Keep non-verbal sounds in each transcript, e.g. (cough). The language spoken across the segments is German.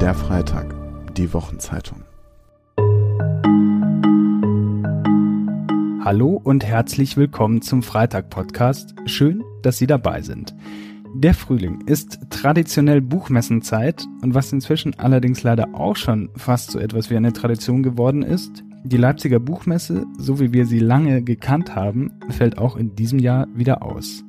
Der Freitag, die Wochenzeitung. Hallo und herzlich willkommen zum Freitag-Podcast. Schön, dass Sie dabei sind. Der Frühling ist traditionell Buchmessenzeit und was inzwischen allerdings leider auch schon fast so etwas wie eine Tradition geworden ist, die Leipziger Buchmesse, so wie wir sie lange gekannt haben, fällt auch in diesem Jahr wieder aus.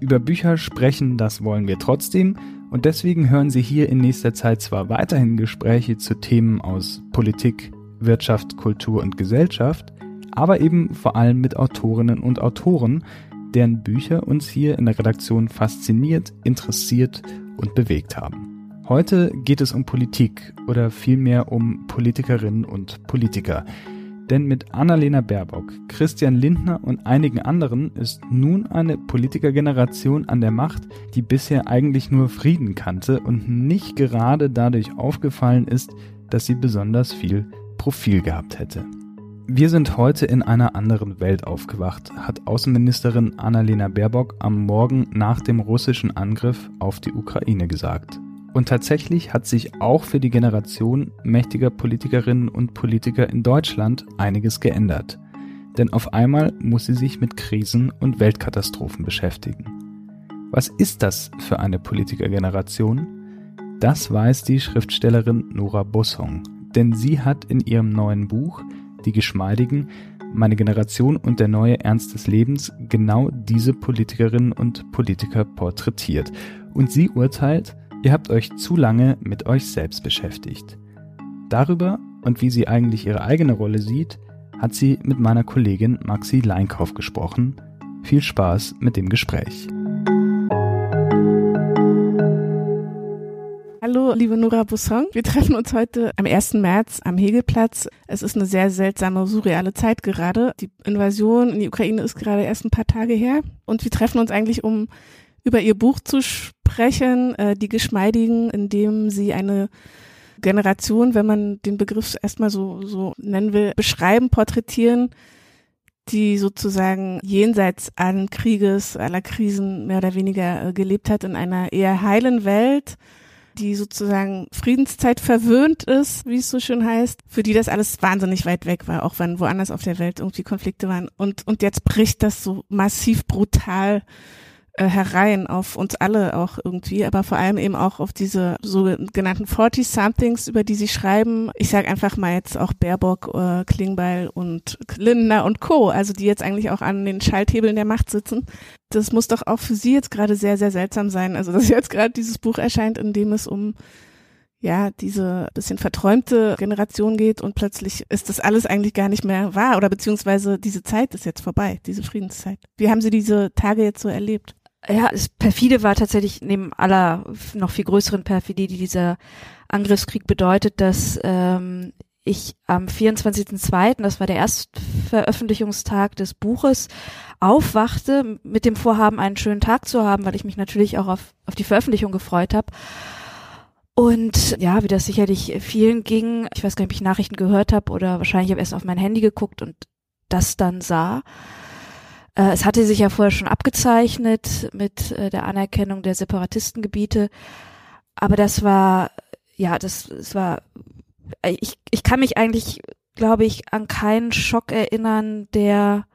Über Bücher sprechen, das wollen wir trotzdem und deswegen hören Sie hier in nächster Zeit zwar weiterhin Gespräche zu Themen aus Politik, Wirtschaft, Kultur und Gesellschaft, aber eben vor allem mit Autorinnen und Autoren, deren Bücher uns hier in der Redaktion fasziniert, interessiert und bewegt haben. Heute geht es um Politik oder vielmehr um Politikerinnen und Politiker. Denn mit Annalena Baerbock, Christian Lindner und einigen anderen ist nun eine Politikergeneration an der Macht, die bisher eigentlich nur Frieden kannte und nicht gerade dadurch aufgefallen ist, dass sie besonders viel Profil gehabt hätte. Wir sind heute in einer anderen Welt aufgewacht, hat Außenministerin Annalena Baerbock am Morgen nach dem russischen Angriff auf die Ukraine gesagt. Und tatsächlich hat sich auch für die Generation mächtiger Politikerinnen und Politiker in Deutschland einiges geändert. Denn auf einmal muss sie sich mit Krisen und Weltkatastrophen beschäftigen. Was ist das für eine Politikergeneration? Das weiß die Schriftstellerin Nora Bussong, denn sie hat in ihrem neuen Buch Die Geschmeidigen, meine Generation und der neue Ernst des Lebens genau diese Politikerinnen und Politiker porträtiert. Und sie urteilt, Ihr habt euch zu lange mit euch selbst beschäftigt. Darüber und wie sie eigentlich ihre eigene Rolle sieht, hat sie mit meiner Kollegin Maxi Leinkauf gesprochen. Viel Spaß mit dem Gespräch. Hallo, liebe Nora Bussong. Wir treffen uns heute am 1. März am Hegelplatz. Es ist eine sehr seltsame, surreale Zeit gerade. Die Invasion in die Ukraine ist gerade erst ein paar Tage her. Und wir treffen uns eigentlich, um über ihr Buch zu sprechen, äh, Die Geschmeidigen, in dem sie eine Generation, wenn man den Begriff erstmal so, so nennen will, beschreiben, porträtieren, die sozusagen jenseits allen Krieges, aller Krisen mehr oder weniger äh, gelebt hat in einer eher heilen Welt, die sozusagen Friedenszeit verwöhnt ist, wie es so schön heißt, für die das alles wahnsinnig weit weg war, auch wenn woanders auf der Welt irgendwie Konflikte waren. Und, und jetzt bricht das so massiv brutal äh, herein auf uns alle auch irgendwie, aber vor allem eben auch auf diese sogenannten 40 Somethings, über die sie schreiben. Ich sage einfach mal jetzt auch Baerbock, äh, Klingbeil und Lindner und Co., also die jetzt eigentlich auch an den Schalthebeln der Macht sitzen. Das muss doch auch für sie jetzt gerade sehr, sehr seltsam sein. Also dass (laughs) jetzt gerade dieses Buch erscheint, in dem es um ja, diese bisschen verträumte Generation geht und plötzlich ist das alles eigentlich gar nicht mehr wahr oder beziehungsweise diese Zeit ist jetzt vorbei, diese Friedenszeit. Wie haben Sie diese Tage jetzt so erlebt? Ja, das perfide war tatsächlich neben aller noch viel größeren Perfidie, die dieser Angriffskrieg bedeutet, dass ähm, ich am 24.02., das war der Erstveröffentlichungstag des Buches, aufwachte mit dem Vorhaben, einen schönen Tag zu haben, weil ich mich natürlich auch auf, auf die Veröffentlichung gefreut habe. Und ja, wie das sicherlich vielen ging, ich weiß gar nicht, ob ich Nachrichten gehört habe oder wahrscheinlich habe erst auf mein Handy geguckt und das dann sah. Äh, es hatte sich ja vorher schon abgezeichnet mit äh, der Anerkennung der Separatistengebiete, aber das war, ja, das, das war, äh, ich, ich kann mich eigentlich, glaube ich, an keinen Schock erinnern, der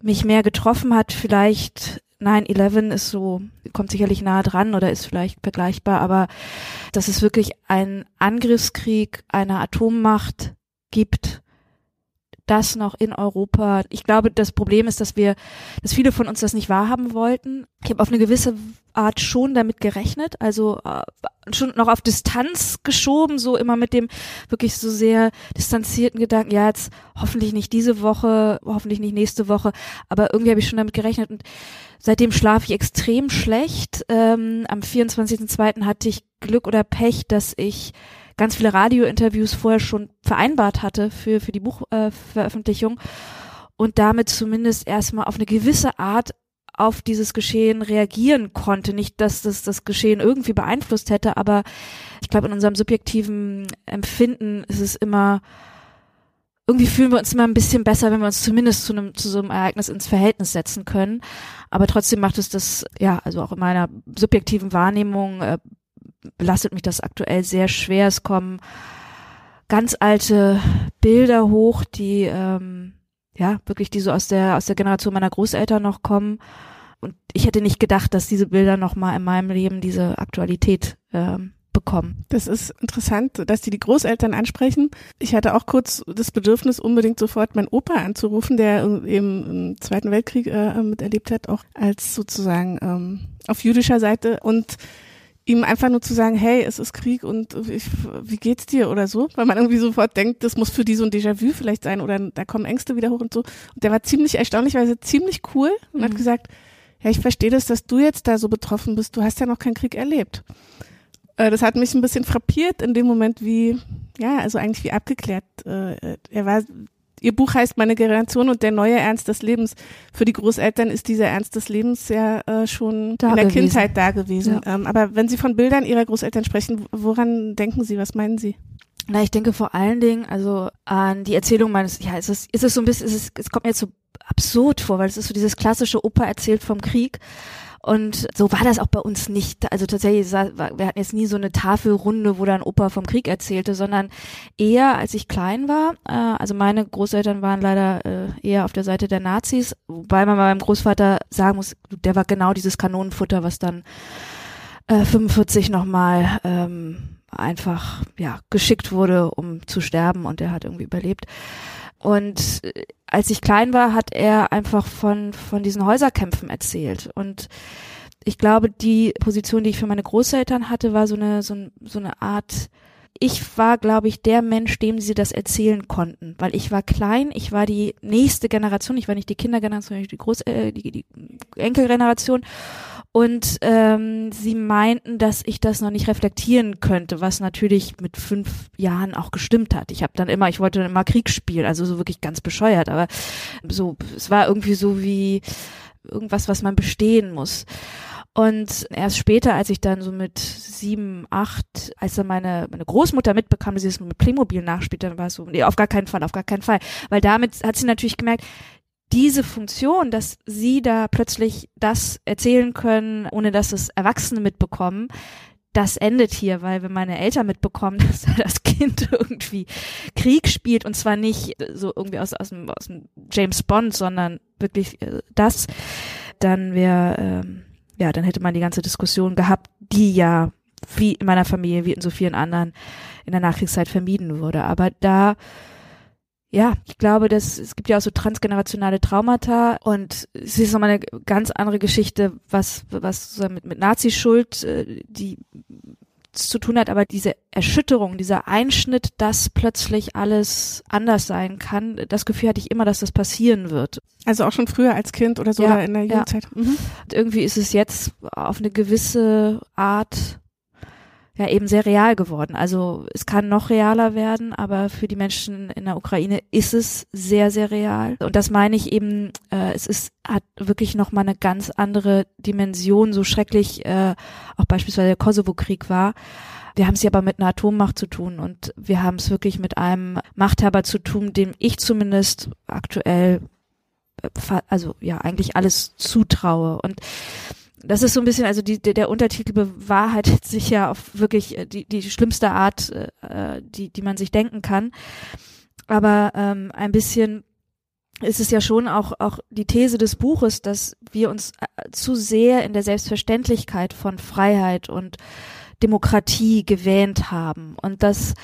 mich mehr getroffen hat. Vielleicht 9-11 ist so, kommt sicherlich nahe dran oder ist vielleicht vergleichbar, aber dass es wirklich einen Angriffskrieg einer Atommacht gibt, das noch in Europa. Ich glaube, das Problem ist, dass wir, dass viele von uns das nicht wahrhaben wollten. Ich habe auf eine gewisse Art schon damit gerechnet, also äh, schon noch auf Distanz geschoben, so immer mit dem wirklich so sehr distanzierten Gedanken, ja, jetzt hoffentlich nicht diese Woche, hoffentlich nicht nächste Woche, aber irgendwie habe ich schon damit gerechnet und seitdem schlafe ich extrem schlecht. Ähm, am 24.02. hatte ich Glück oder Pech, dass ich ganz viele Radiointerviews vorher schon vereinbart hatte für, für die Buchveröffentlichung äh, und damit zumindest erstmal auf eine gewisse Art auf dieses Geschehen reagieren konnte. Nicht, dass das das Geschehen irgendwie beeinflusst hätte, aber ich glaube, in unserem subjektiven Empfinden ist es immer, irgendwie fühlen wir uns immer ein bisschen besser, wenn wir uns zumindest zu einem, zu so einem Ereignis ins Verhältnis setzen können. Aber trotzdem macht es das, ja, also auch in meiner subjektiven Wahrnehmung, äh, belastet mich das aktuell sehr schwer. Es kommen ganz alte Bilder hoch, die ähm, ja wirklich die so aus der aus der Generation meiner Großeltern noch kommen. Und ich hätte nicht gedacht, dass diese Bilder noch mal in meinem Leben diese Aktualität ähm, bekommen. Das ist interessant, dass die die Großeltern ansprechen. Ich hatte auch kurz das Bedürfnis, unbedingt sofort meinen Opa anzurufen, der eben im Zweiten Weltkrieg äh, miterlebt hat, auch als sozusagen ähm, auf jüdischer Seite und ihm einfach nur zu sagen, hey, es ist Krieg und ich, wie geht's dir oder so, weil man irgendwie sofort denkt, das muss für die so ein Déjà-vu vielleicht sein oder da kommen Ängste wieder hoch und so. Und der war ziemlich erstaunlichweise ziemlich cool und mhm. hat gesagt, ja, ich verstehe das, dass du jetzt da so betroffen bist, du hast ja noch keinen Krieg erlebt. Äh, das hat mich ein bisschen frappiert in dem Moment, wie, ja, also eigentlich wie abgeklärt. Äh, er war, ihr Buch heißt Meine Generation und der neue Ernst des Lebens. Für die Großeltern ist dieser Ernst des Lebens ja äh, schon da in der gewesen. Kindheit da gewesen. Ja. Ähm, aber wenn Sie von Bildern Ihrer Großeltern sprechen, woran denken Sie? Was meinen Sie? Na, ich denke vor allen Dingen also an die Erzählung meines, ja, es ist, ist es so ein bisschen, es, ist, es kommt mir jetzt so absurd vor, weil es ist so dieses klassische Opa erzählt vom Krieg. Und so war das auch bei uns nicht. Also tatsächlich, wir hatten jetzt nie so eine Tafelrunde, wo dann Opa vom Krieg erzählte, sondern eher, als ich klein war. Äh, also meine Großeltern waren leider äh, eher auf der Seite der Nazis, wobei man bei meinem Großvater sagen muss, der war genau dieses Kanonenfutter, was dann äh, 45 nochmal ähm, einfach ja geschickt wurde, um zu sterben und er hat irgendwie überlebt. Und äh, als ich klein war, hat er einfach von, von diesen Häuserkämpfen erzählt. Und ich glaube, die Position, die ich für meine Großeltern hatte, war so eine, so, so eine Art, ich war, glaube ich, der Mensch, dem sie das erzählen konnten, weil ich war klein, ich war die nächste Generation, ich war nicht die Kindergeneration, ich die Groß, äh, die, die Enkelgeneration und ähm, sie meinten, dass ich das noch nicht reflektieren könnte, was natürlich mit fünf Jahren auch gestimmt hat. Ich habe dann immer, ich wollte dann immer Krieg spielen, also so wirklich ganz bescheuert, aber so, es war irgendwie so wie irgendwas, was man bestehen muss. Und erst später, als ich dann so mit sieben, acht, als dann meine, meine Großmutter mitbekam, dass sie es mit Playmobil nachspielt, dann war es so, nee, auf gar keinen Fall, auf gar keinen Fall. Weil damit hat sie natürlich gemerkt, diese Funktion, dass sie da plötzlich das erzählen können, ohne dass es Erwachsene mitbekommen, das endet hier, weil wenn meine Eltern mitbekommen, (laughs) dass das Kind irgendwie Krieg spielt und zwar nicht so irgendwie aus, aus, dem, aus dem James Bond, sondern wirklich äh, das, dann wäre, ähm, ja, dann hätte man die ganze Diskussion gehabt, die ja wie in meiner Familie, wie in so vielen anderen in der Nachkriegszeit vermieden wurde. Aber da ja, ich glaube, dass es gibt ja auch so transgenerationale Traumata und es ist nochmal eine ganz andere Geschichte, was was mit mit Nazi-Schuld, äh, die zu tun hat, aber diese Erschütterung, dieser Einschnitt, dass plötzlich alles anders sein kann, das Gefühl hatte ich immer, dass das passieren wird. Also auch schon früher als Kind oder so ja, oder in der Jugendzeit. Ja. Mhm. Irgendwie ist es jetzt auf eine gewisse Art ja eben sehr real geworden. Also es kann noch realer werden, aber für die Menschen in der Ukraine ist es sehr, sehr real. Und das meine ich eben, äh, es ist, hat wirklich nochmal eine ganz andere Dimension, so schrecklich äh, auch beispielsweise der Kosovo-Krieg war. Wir haben es ja aber mit einer Atommacht zu tun und wir haben es wirklich mit einem Machthaber zu tun, dem ich zumindest aktuell äh, also ja eigentlich alles zutraue. Und das ist so ein bisschen, also die, der, Untertitel bewahrheitet (laughs) sich ja auf wirklich äh, die, die schlimmste Art, äh, die, die man sich denken kann. Aber ähm, ein bisschen ist es ja schon auch, auch die These des Buches, dass wir uns äh, zu sehr in der Selbstverständlichkeit von Freiheit und Demokratie gewähnt haben und dass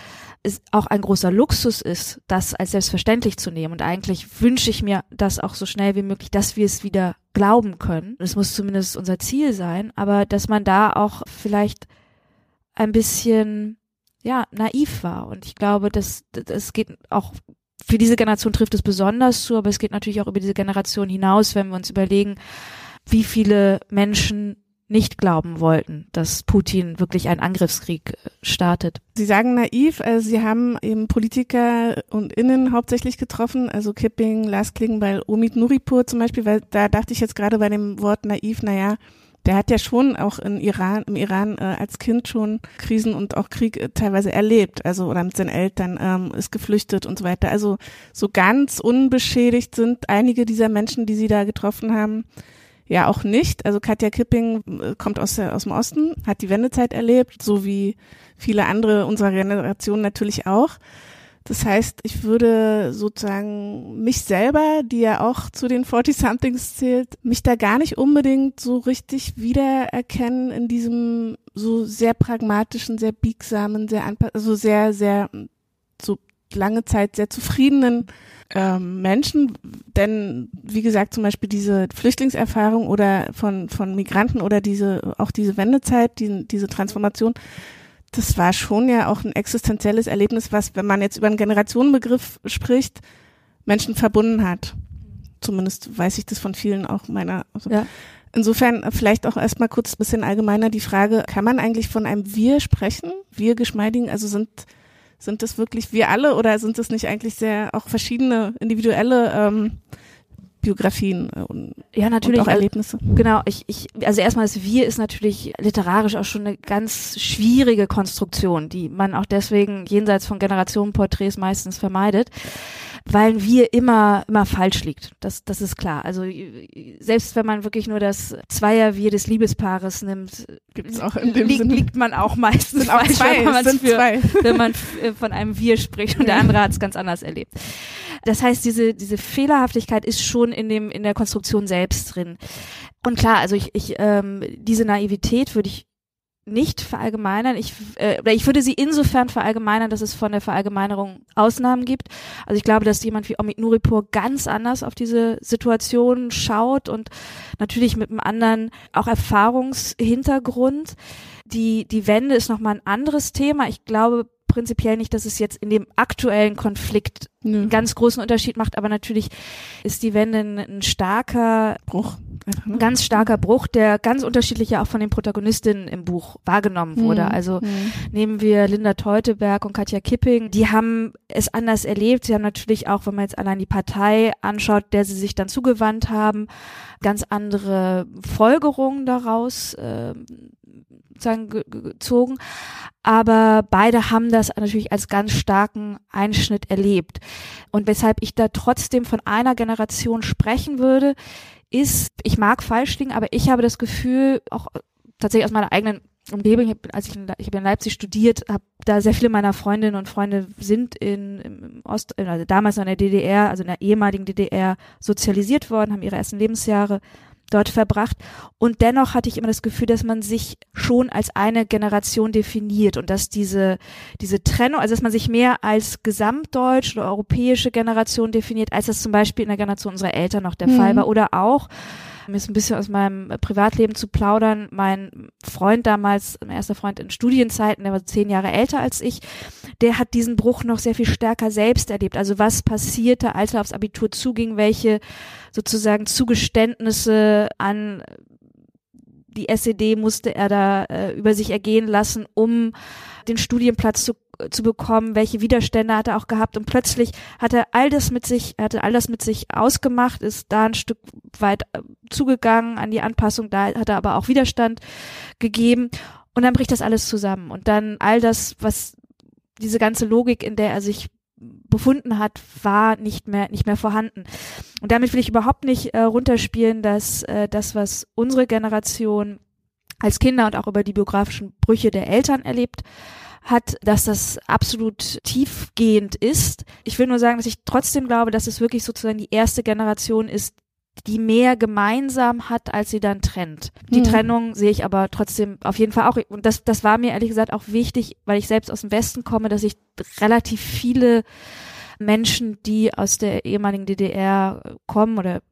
es auch ein großer Luxus ist, das als selbstverständlich zu nehmen. Und eigentlich wünsche ich mir das auch so schnell wie möglich, dass wir es wieder glauben können. Es muss zumindest unser Ziel sein, aber dass man da auch vielleicht ein bisschen ja naiv war. Und ich glaube, dass das geht auch für diese Generation trifft es besonders zu, aber es geht natürlich auch über diese Generation hinaus, wenn wir uns überlegen, wie viele Menschen nicht glauben wollten, dass Putin wirklich einen Angriffskrieg äh, startet. Sie sagen naiv, also Sie haben eben Politiker und Innen hauptsächlich getroffen, also Kipping, Lars Klingbeil, Omid Nuripur zum Beispiel, weil da dachte ich jetzt gerade bei dem Wort naiv, naja, der hat ja schon auch in Iran, im Iran äh, als Kind schon Krisen und auch Krieg äh, teilweise erlebt, also oder mit seinen Eltern ähm, ist geflüchtet und so weiter. Also so ganz unbeschädigt sind einige dieser Menschen, die Sie da getroffen haben, ja auch nicht. Also Katja Kipping äh, kommt aus, der, aus dem Osten, hat die Wendezeit erlebt, so wie viele andere unserer Generation natürlich auch. Das heißt, ich würde sozusagen mich selber, die ja auch zu den 40-somethings zählt, mich da gar nicht unbedingt so richtig wiedererkennen in diesem so sehr pragmatischen, sehr biegsamen, sehr also sehr, sehr so lange Zeit sehr zufriedenen ähm, Menschen, denn wie gesagt zum Beispiel diese Flüchtlingserfahrung oder von von Migranten oder diese auch diese Wendezeit, die, diese Transformation, das war schon ja auch ein existenzielles Erlebnis, was, wenn man jetzt über einen Generationenbegriff spricht, Menschen verbunden hat. Zumindest weiß ich das von vielen auch meiner. Also ja. Insofern vielleicht auch erstmal kurz ein bisschen allgemeiner die Frage, kann man eigentlich von einem Wir sprechen? Wir Geschmeidigen, also sind, sind das wirklich wir alle oder sind das nicht eigentlich sehr auch verschiedene individuelle ähm, Biografien äh, und, ja, natürlich, und auch Erlebnisse. Genau, ich, ich, also erstmal das Wir ist natürlich literarisch auch schon eine ganz schwierige Konstruktion, die man auch deswegen jenseits von Generationenporträts meistens vermeidet weil wir immer, immer falsch liegt. Das, das ist klar. Also selbst wenn man wirklich nur das Zweier-Wir des Liebespaares nimmt, Gibt's auch in dem liegt, Sinne. liegt man auch meistens falsch, zwei, wenn, für, wenn man äh, von einem Wir spricht und der andere hat es ganz anders erlebt. Das heißt, diese, diese Fehlerhaftigkeit ist schon in dem, in der Konstruktion selbst drin. Und klar, also ich, ich ähm, diese Naivität würde ich nicht verallgemeinern. Ich, äh, oder ich würde sie insofern verallgemeinern, dass es von der Verallgemeinerung Ausnahmen gibt. Also ich glaube, dass jemand wie Omid Nuripur ganz anders auf diese Situation schaut und natürlich mit einem anderen auch Erfahrungshintergrund. Die, die Wende ist nochmal ein anderes Thema. Ich glaube prinzipiell nicht, dass es jetzt in dem aktuellen Konflikt Nö. einen ganz großen Unterschied macht, aber natürlich ist die Wende ein, ein starker Bruch. Ein ganz starker Bruch, der ganz unterschiedlich ja auch von den Protagonistinnen im Buch wahrgenommen wurde. Mhm. Also mhm. nehmen wir Linda Teuteberg und Katja Kipping, die haben es anders erlebt. Sie haben natürlich auch, wenn man jetzt allein die Partei anschaut, der sie sich dann zugewandt haben, ganz andere Folgerungen daraus äh, sozusagen gezogen. Aber beide haben das natürlich als ganz starken Einschnitt erlebt. Und weshalb ich da trotzdem von einer Generation sprechen würde, ist, ich mag falsch liegen, aber ich habe das Gefühl, auch tatsächlich aus meiner eigenen Umgebung, als ich in, ich habe in Leipzig studiert, habe da sehr viele meiner Freundinnen und Freunde sind in im Ost, also damals in der DDR, also in der ehemaligen DDR sozialisiert worden, haben ihre ersten Lebensjahre dort verbracht. Und dennoch hatte ich immer das Gefühl, dass man sich schon als eine Generation definiert und dass diese, diese Trennung, also dass man sich mehr als gesamtdeutsch oder europäische Generation definiert, als das zum Beispiel in der Generation unserer Eltern noch der mhm. Fall war. Oder auch, um jetzt ein bisschen aus meinem Privatleben zu plaudern, mein Freund damals, mein erster Freund in Studienzeiten, der war zehn Jahre älter als ich, der hat diesen Bruch noch sehr viel stärker selbst erlebt. Also was passierte, als er aufs Abitur zuging, welche sozusagen Zugeständnisse an die SED musste er da äh, über sich ergehen lassen, um den Studienplatz zu zu bekommen, welche Widerstände hat er auch gehabt. Und plötzlich hat er all das mit sich, hatte all das mit sich ausgemacht, ist da ein Stück weit äh, zugegangen an die Anpassung, da hat er aber auch Widerstand gegeben. Und dann bricht das alles zusammen. Und dann all das, was diese ganze Logik, in der er sich befunden hat, war nicht mehr nicht mehr vorhanden. Und damit will ich überhaupt nicht äh, runterspielen, dass äh, das, was unsere Generation als Kinder und auch über die biografischen Brüche der Eltern erlebt hat, dass das absolut tiefgehend ist. Ich will nur sagen, dass ich trotzdem glaube, dass es wirklich sozusagen die erste Generation ist, die mehr gemeinsam hat, als sie dann trennt. Die mhm. Trennung sehe ich aber trotzdem auf jeden Fall auch. Und das, das war mir ehrlich gesagt auch wichtig, weil ich selbst aus dem Westen komme, dass ich relativ viele Menschen, die aus der ehemaligen DDR kommen oder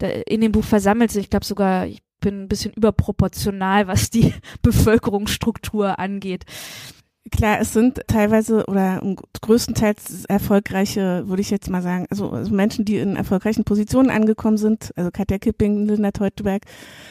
äh, in dem Buch versammelt sind. Ich glaube sogar, ich bin ein bisschen überproportional, was die (laughs) Bevölkerungsstruktur angeht. Klar, es sind teilweise oder größtenteils erfolgreiche, würde ich jetzt mal sagen, also, also, Menschen, die in erfolgreichen Positionen angekommen sind, also Katja Kipping, Linda Teuteberg.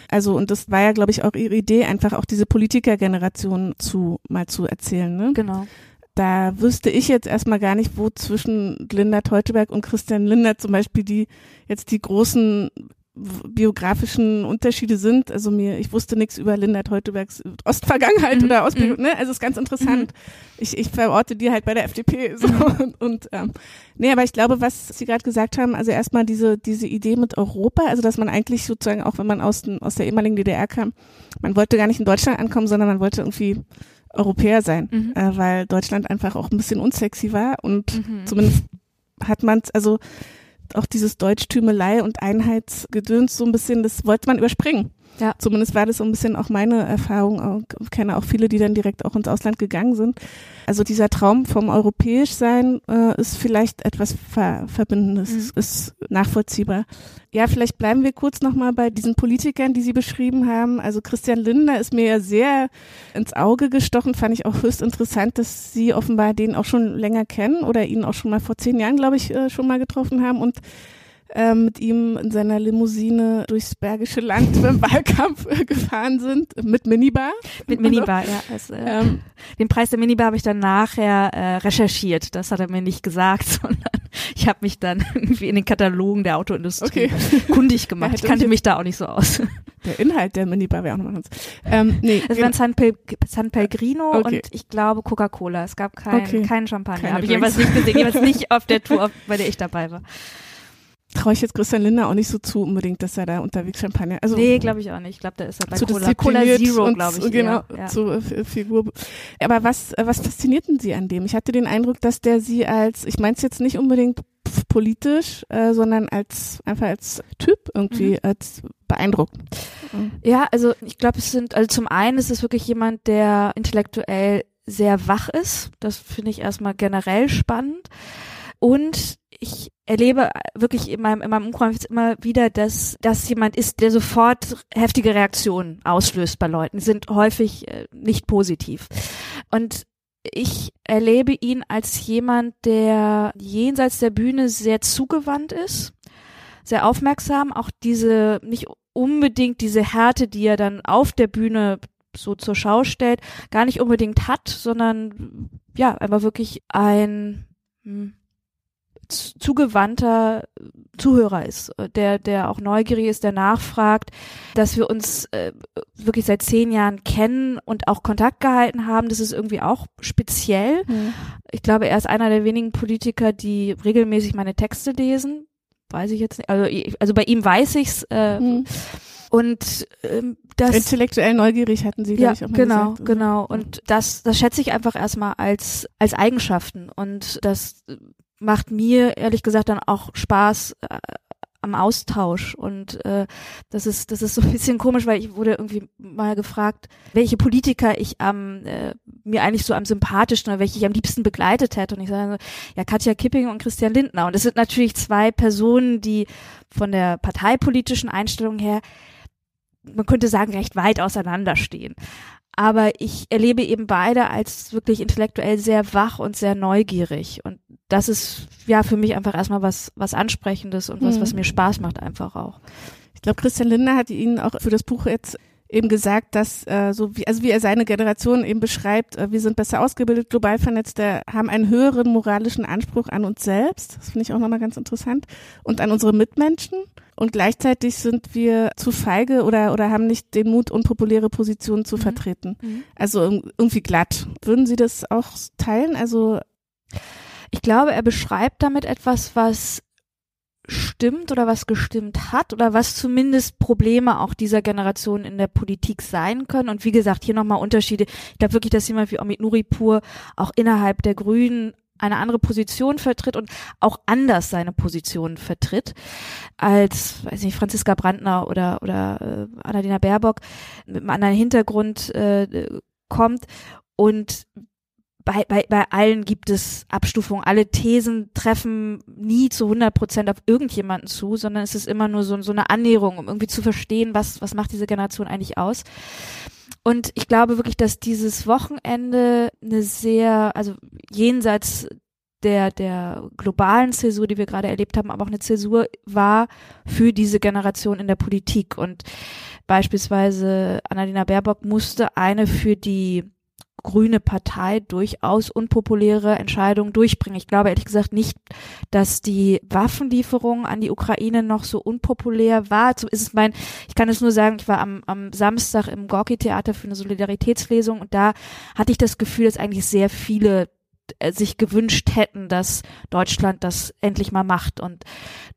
Also und das war ja, glaube ich, auch ihre Idee, einfach auch diese Politikergeneration zu mal zu erzählen. Ne? Genau. Da wüsste ich jetzt erstmal gar nicht, wo zwischen Linda Teuteberg und Christian Lindner zum Beispiel die jetzt die großen biografischen Unterschiede sind. Also mir, ich wusste nichts über Linda Teutebergs Ostvergangenheit Mhm. oder Ostbiografie, Mhm. ne? Also ist ganz interessant. Ich, ich verorte die halt bei der FDP so und, (laughs) und ähm, nee, aber ich glaube, was Sie gerade gesagt haben, also erstmal diese diese Idee mit Europa, also dass man eigentlich sozusagen auch wenn man aus den, aus der ehemaligen DDR kam, man wollte gar nicht in Deutschland ankommen, sondern man wollte irgendwie Europäer sein, Mhm. äh, weil Deutschland einfach auch ein bisschen unsexy war und Mhm. zumindest hat man also auch dieses Deutschtümelei und Einheitsgedöns so ein bisschen, das wollte man überspringen. Ja. Zumindest war das so ein bisschen auch meine Erfahrung. Ich kenne auch viele, die dann direkt auch ins Ausland gegangen sind. Also dieser Traum vom europäisch sein äh, ist vielleicht etwas Ver Verbindendes, Mhm. ist nachvollziehbar. Ja, vielleicht bleiben wir kurz nochmal bei diesen Politikern, die Sie beschrieben haben. Also Christian Lindner ist mir ja sehr ins Auge gestochen, fand ich auch höchst interessant, dass Sie offenbar den auch schon länger kennen oder ihn auch schon mal vor zehn Jahren, glaube ich, äh, schon mal getroffen haben und ähm, mit ihm in seiner Limousine durchs Bergische Land (laughs) beim Wahlkampf äh, gefahren sind, mit Minibar. Mit Minibar, ja. Das, äh, Ähm, den Preis der Minibar habe ich dann nachher äh, recherchiert. Das hat er mir nicht gesagt, (laughs) sondern ich habe mich dann (laughs) irgendwie in den Katalogen der Autoindustrie Okay. kundig gemacht. Ja, ich kannte mich da auch nicht so aus. der Inhalt der Minibar wäre auch nochmal ganz. Ähm, nee, Es waren San, Pel San Pellegrino Okay. und ich glaube Coca-Cola. Es gab kein, Okay. keinen Champagner. Habe ich jeweils nicht gesehen, jeweils nicht auf der Tour, auf, bei der ich dabei war. Traue ich jetzt Christian Lindner auch nicht so zu unbedingt, dass er da unterwegs Champagner. Also Nee, glaube ich auch nicht. Ich glaube, da ist er bei zu Cola, Cola Zero, glaube ich. genau. Ja. zu äh, Figur. Aber was äh, was faszinierten Sie an dem? Ich hatte den Eindruck, dass der Sie als, ich meine es jetzt nicht unbedingt politisch, äh, sondern als einfach als Typ irgendwie Mhm. als beeindruckt. Ja, also ich glaube, es sind, also zum einen ist es wirklich jemand, der intellektuell sehr wach ist. Das finde ich erstmal generell spannend. Und ich erlebe wirklich in meinem, in meinem Umkreis immer wieder, dass das jemand ist, der sofort heftige Reaktionen auslöst bei Leuten. Sind häufig äh, nicht positiv. Und ich erlebe ihn als jemand, der jenseits der Bühne sehr zugewandt ist, sehr aufmerksam, auch diese, nicht unbedingt diese Härte, die er dann auf der Bühne so zur Schau stellt, gar nicht unbedingt hat, sondern ja, einfach wirklich ein hm, zugewandter Zuhörer ist, äh, der, der auch neugierig ist, der nachfragt, dass wir uns äh, wirklich seit zehn Jahren kennen und auch Kontakt gehalten haben, das ist irgendwie auch speziell. Ich glaube, er ist einer der wenigen Politiker, die regelmäßig meine Texte lesen. Weiß ich jetzt nicht. Also, also bei ihm weiß ich's. Äh, Mhm. Und ähm, das Intellektuell neugierig hatten Sie, ja, glaube ich, auch mal genau, gesagt. genau. Und das, das schätze ich einfach erstmal als, als Eigenschaften. Und das macht mir ehrlich gesagt dann auch Spaß äh, am Austausch. Und äh, das ist, das ist so ein bisschen komisch, weil ich wurde irgendwie mal gefragt, welche Politiker ich am äh, mir eigentlich so am sympathischsten oder welche ich am liebsten begleitet hätte. Und ich sage so, ja, Katja Kipping und Christian Lindner. Und das sind natürlich zwei Personen, die von der parteipolitischen Einstellung her man könnte sagen, recht weit auseinanderstehen. Aber ich erlebe eben beide als wirklich intellektuell sehr wach und sehr neugierig. Und das ist ja für mich einfach erstmal was, was Ansprechendes und was, Mhm. was mir Spaß macht einfach auch. Ich glaube, Christian Lindner hat Ihnen auch für das Buch jetzt eben gesagt, dass äh, so wie also wie er seine Generation eben beschreibt, äh, wir sind besser ausgebildet, global vernetzt, haben einen höheren moralischen Anspruch an uns selbst. Das finde ich auch nochmal ganz interessant und an unsere Mitmenschen. Und gleichzeitig sind wir zu feige oder oder haben nicht den Mut, unpopuläre Positionen zu Mhm. vertreten. Also irg- irgendwie glatt. Würden Sie das auch teilen? Also Ich glaube, er beschreibt damit etwas, was stimmt oder was gestimmt hat oder was zumindest Probleme auch dieser Generation in der Politik sein können. Und wie gesagt, hier nochmal Unterschiede. Ich glaube wirklich, dass jemand wie Omid Nuripur auch innerhalb der Grünen eine andere Position vertritt und auch anders seine Position vertritt als, weiß nicht, Franziska Brandner oder, oder äh, Annalena Baerbock mit einem anderen Hintergrund äh, kommt. Und bei, bei, bei allen gibt es Abstufungen. Alle Thesen treffen nie zu 100 Prozent auf irgendjemanden zu, sondern es ist immer nur so, so eine Annäherung, um irgendwie zu verstehen, was, was macht diese Generation eigentlich aus. Und ich glaube wirklich, dass dieses Wochenende eine sehr, also jenseits der, der globalen Zäsur, die wir gerade erlebt haben, aber auch eine Zäsur war für diese Generation in der Politik. Und beispielsweise Annalena Baerbock musste eine für die grüne Partei durchaus unpopuläre Entscheidungen durchbringen. Ich glaube ehrlich gesagt nicht, dass die Waffenlieferung an die Ukraine noch so unpopulär war. So ist es mein, ich kann es nur sagen, ich war am, am Samstag im Gorki-Theater für eine Solidaritätslesung und da hatte ich das Gefühl, dass eigentlich sehr viele äh, sich gewünscht hätten, dass Deutschland das endlich mal macht und